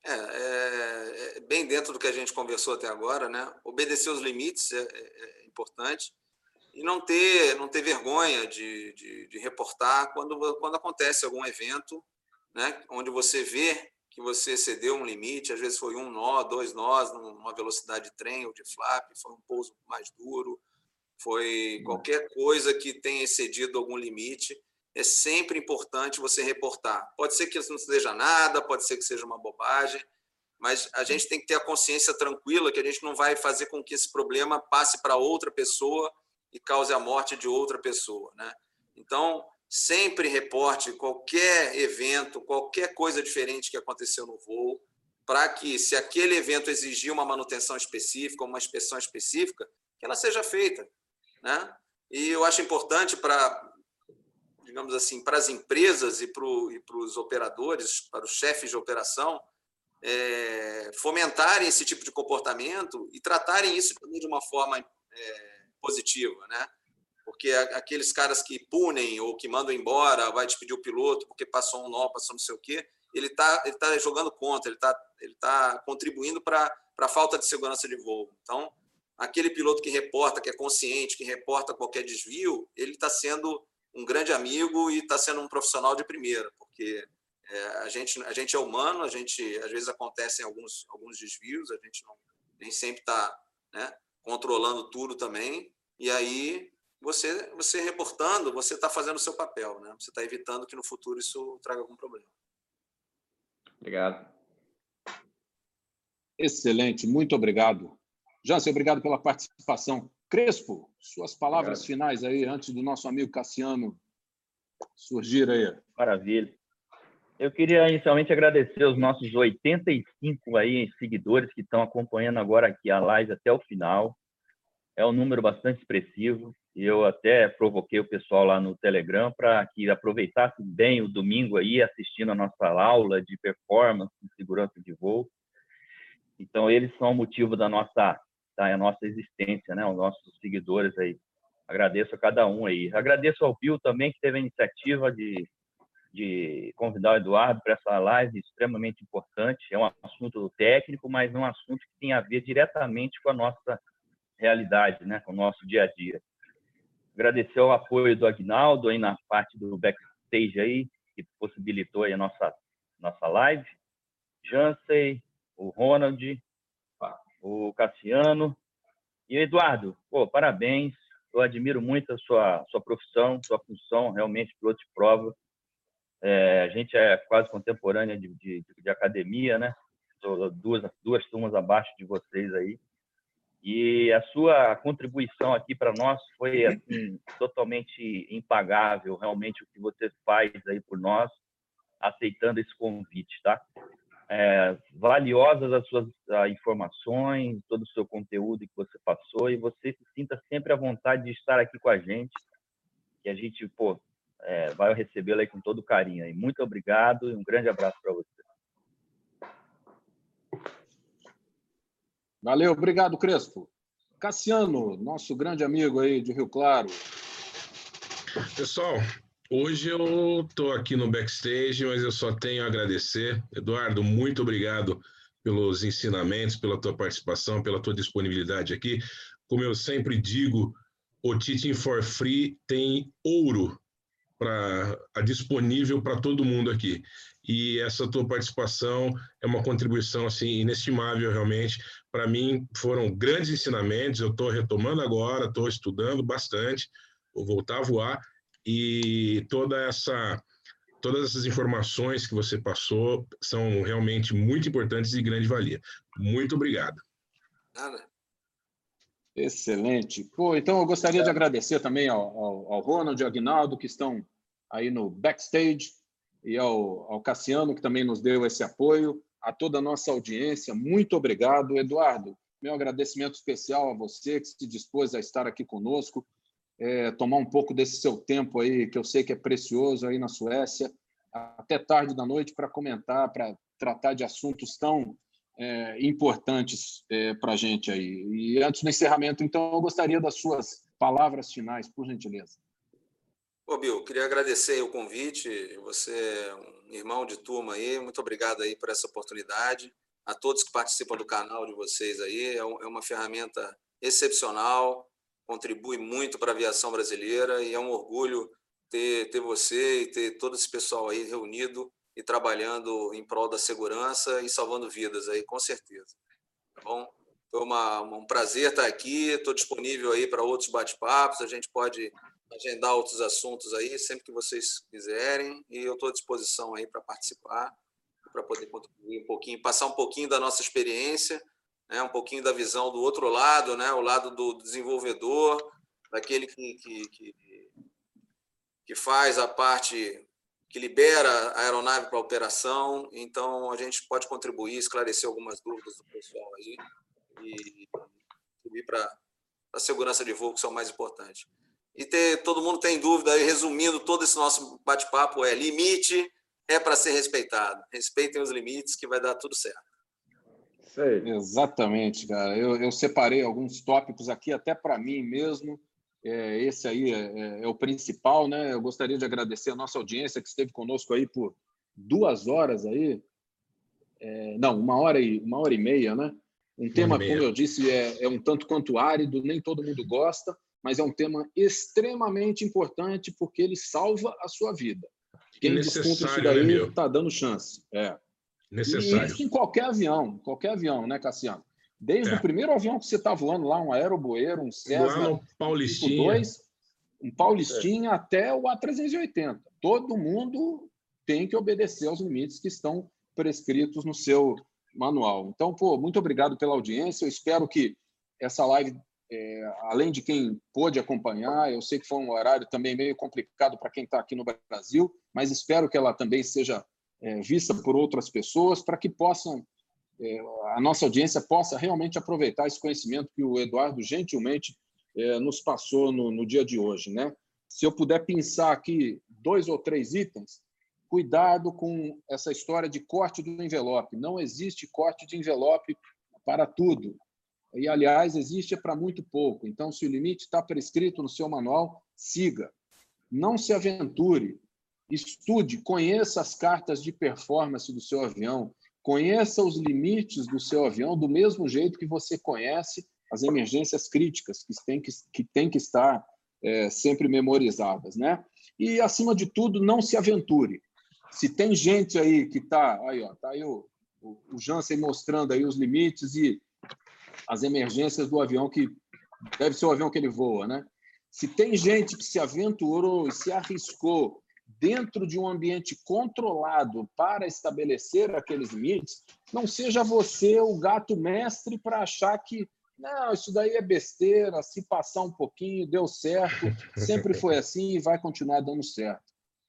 É, é, é, bem dentro do que a gente conversou até agora, né? Obedecer os limites é, é, é importante e não ter não ter vergonha de, de, de, reportar quando quando acontece algum evento, né? Onde você vê que você excedeu um limite, às vezes foi um nó, dois nós, numa velocidade de trem ou de flap, foi um pouso mais duro, foi qualquer coisa que tenha excedido algum limite, é sempre importante você reportar. Pode ser que não seja nada, pode ser que seja uma bobagem, mas a gente tem que ter a consciência tranquila que a gente não vai fazer com que esse problema passe para outra pessoa e cause a morte de outra pessoa, né? Então, sempre reporte qualquer evento, qualquer coisa diferente que aconteceu no voo, para que, se aquele evento exigir uma manutenção específica, uma inspeção específica, que ela seja feita. Né? E eu acho importante para, digamos assim, para as empresas e para, os operadores, para os chefes de operação, é, fomentarem esse tipo de comportamento e tratarem isso de uma forma é, positiva, né? Porque aqueles caras que punem ou que mandam embora, vai despedir o piloto porque passou um nó, passou não sei o quê, ele está ele tá jogando contra, ele está ele tá contribuindo para a falta de segurança de voo. Então, aquele piloto que reporta, que é consciente, que reporta qualquer desvio, ele está sendo um grande amigo e está sendo um profissional de primeira, porque é, a, gente, a gente é humano, a gente às vezes acontecem alguns, alguns desvios, a gente não, nem sempre está né, controlando tudo também, e aí você, você reportando, você está fazendo o seu papel, né? Você está evitando que no futuro isso traga algum problema. Obrigado. Excelente, muito obrigado. Jansen, obrigado pela participação. Crespo, suas palavras obrigado. finais aí, antes do nosso amigo Cassiano surgir aí. Maravilha. Eu queria inicialmente agradecer os nossos 85 aí seguidores que estão acompanhando agora aqui a live até o final. É um número bastante expressivo. Eu até provoquei o pessoal lá no Telegram para que aproveitasse bem o domingo aí assistindo a nossa aula de performance e segurança de voo. Então eles são o motivo da nossa da nossa existência, né? Os nossos seguidores aí. Agradeço a cada um aí. Agradeço ao Bill também que teve a iniciativa de de convidar o Eduardo para essa live extremamente importante. É um assunto técnico, mas um assunto que tem a ver diretamente com a nossa realidade, né? Com o nosso dia a dia. Agradecer o apoio do Agnaldo aí na parte do backstage aí, que possibilitou aí a nossa, nossa live. Jansei, o Ronald, o Cassiano e Eduardo. Pô, parabéns. Eu admiro muito a sua, sua profissão, sua função, realmente, piloto de prova. É, a gente é quase contemporânea de, de, de academia, né? Duas, duas turmas abaixo de vocês aí. E a sua contribuição aqui para nós foi assim, totalmente impagável, realmente o que você faz aí por nós, aceitando esse convite, tá? É, valiosas as suas informações, todo o seu conteúdo que você passou e você se sinta sempre à vontade de estar aqui com a gente, que a gente, pô, é, vai recebê-lo aí com todo carinho. Muito obrigado e um grande abraço para você. Valeu, obrigado, Crespo. Cassiano, nosso grande amigo aí de Rio Claro. Pessoal, hoje eu estou aqui no backstage, mas eu só tenho a agradecer. Eduardo, muito obrigado pelos ensinamentos, pela tua participação, pela tua disponibilidade aqui. Como eu sempre digo, o Teaching for Free tem ouro para disponível para todo mundo aqui e essa tua participação é uma contribuição assim inestimável realmente para mim foram grandes ensinamentos eu estou retomando agora estou estudando bastante voltar a voar e toda essa todas essas informações que você passou são realmente muito importantes e de grande valia. Muito obrigado. Nada. Excelente. Pô, então eu gostaria de agradecer também ao, ao, ao Ronald e ao Aguinaldo, que estão aí no backstage, e ao, ao Cassiano, que também nos deu esse apoio, a toda a nossa audiência. Muito obrigado, Eduardo. Meu agradecimento especial a você que se dispôs a estar aqui conosco, é, tomar um pouco desse seu tempo aí, que eu sei que é precioso aí na Suécia, até tarde da noite para comentar, para tratar de assuntos tão é, importantes é, para a gente aí. E antes do encerramento, então, eu gostaria das suas palavras finais, por gentileza. Ô, Bill, queria agradecer o convite. Você é um irmão de turma aí. Muito obrigado aí por essa oportunidade. A todos que participam do canal de vocês aí. É, é uma ferramenta excepcional, contribui muito para a aviação brasileira e é um orgulho ter, ter você e ter todo esse pessoal aí reunido e trabalhando em prol da segurança e salvando vidas aí, com certeza. Tá bom? Foi uma, um prazer estar aqui, estou disponível aí para outros bate-papos, a gente pode agendar outros assuntos aí, sempre que vocês quiserem, e eu estou à disposição aí para participar, para poder contribuir um pouquinho, passar um pouquinho da nossa experiência, né, um pouquinho da visão do outro lado, né, o lado do desenvolvedor, daquele que, que, que, que faz a parte que libera a aeronave para operação. Então, a gente pode contribuir, esclarecer algumas dúvidas do pessoal aí e contribuir para a segurança de voo, que são mais importantes. E ter, todo mundo tem dúvida aí, resumindo todo esse nosso bate-papo, é limite é para ser respeitado. Respeitem os limites que vai dar tudo certo. Sei. Exatamente, cara. Eu, eu separei alguns tópicos aqui, até para mim mesmo, é, esse aí é, é, é, o principal, né? Eu gostaria de agradecer a nossa audiência que esteve conosco aí por duas horas aí, é, não, uma hora e uma hora e meia, né? Um tema, como eu disse, é, é um tanto quanto árido, nem todo mundo gosta, mas é um tema extremamente importante porque ele salva a sua vida. Quem discute isso daí está né, dando chance. É. Necessário. E isso em qualquer avião, qualquer avião, né, Cassiano? Desde é. o primeiro avião que você está voando lá, um aeroboeiro, um Cessna um Paulistinha. 2, um Paulistinha é. até o A380. Todo mundo tem que obedecer aos limites que estão prescritos no seu manual. Então, pô, muito obrigado pela audiência. Eu espero que essa live, é, além de quem pôde acompanhar, eu sei que foi um horário também meio complicado para quem está aqui no Brasil, mas espero que ela também seja é, vista por outras pessoas para que possam é, a nossa audiência possa realmente aproveitar esse conhecimento que o Eduardo gentilmente é, nos passou no, no dia de hoje. Né? Se eu puder pensar aqui dois ou três itens, cuidado com essa história de corte do envelope. Não existe corte de envelope para tudo. E, aliás, existe para muito pouco. Então, se o limite está prescrito no seu manual, siga. Não se aventure. Estude, conheça as cartas de performance do seu avião, Conheça os limites do seu avião do mesmo jeito que você conhece as emergências críticas que têm que, que, tem que estar é, sempre memorizadas, né? E acima de tudo, não se aventure. Se tem gente aí que está aí, ó, tá aí o, o, o Jansen mostrando aí os limites e as emergências do avião que deve ser o avião que ele voa, né? Se tem gente que se aventurou e se arriscou dentro de um ambiente controlado para estabelecer aqueles limites, não seja você o gato mestre para achar que não, isso daí é besteira, se passar um pouquinho, deu certo, sempre foi assim e vai continuar dando certo.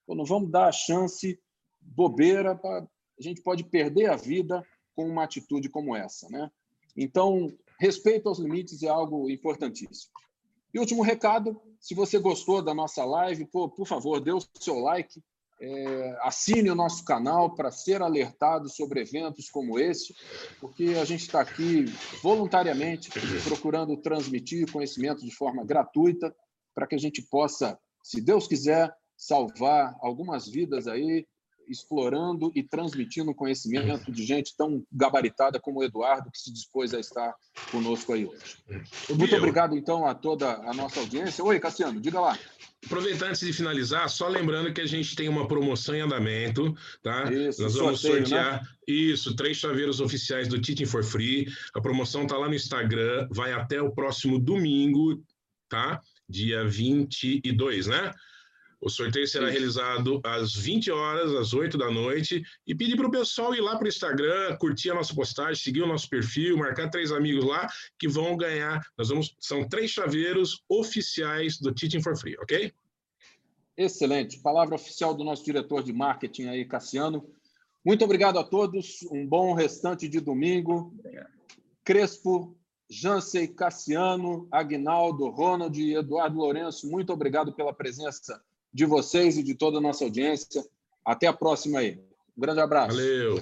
Então, não vamos dar a chance bobeira, pra... a gente pode perder a vida com uma atitude como essa. Né? Então, respeito aos limites é algo importantíssimo. E último recado, se você gostou da nossa live, pô, por favor, dê o seu like, é, assine o nosso canal para ser alertado sobre eventos como esse, porque a gente está aqui voluntariamente procurando transmitir conhecimento de forma gratuita para que a gente possa, se Deus quiser, salvar algumas vidas aí explorando e transmitindo conhecimento de gente tão gabaritada como o Eduardo, que se dispôs a estar conosco aí hoje. Muito obrigado, então, a toda a nossa audiência. Oi, Cassiano, diga lá. Aproveitar antes de finalizar, só lembrando que a gente tem uma promoção em andamento, tá? Isso, Nós vamos sorteio, sortear né? isso, três chaveiros oficiais do Teaching for Free. A promoção está lá no Instagram, vai até o próximo domingo, tá? dia 22, né? O sorteio será Sim. realizado às 20 horas, às 8 da noite, e pedir para o pessoal ir lá para o Instagram, curtir a nossa postagem, seguir o nosso perfil, marcar três amigos lá que vão ganhar. Nós vamos, são três chaveiros oficiais do Teaching for Free, ok? Excelente. Palavra oficial do nosso diretor de marketing aí, Cassiano. Muito obrigado a todos. Um bom restante de domingo. Crespo, Jansei, Cassiano, Agnaldo, Ronald e Eduardo Lourenço, muito obrigado pela presença de vocês e de toda a nossa audiência. Até a próxima aí. Um grande abraço. Valeu.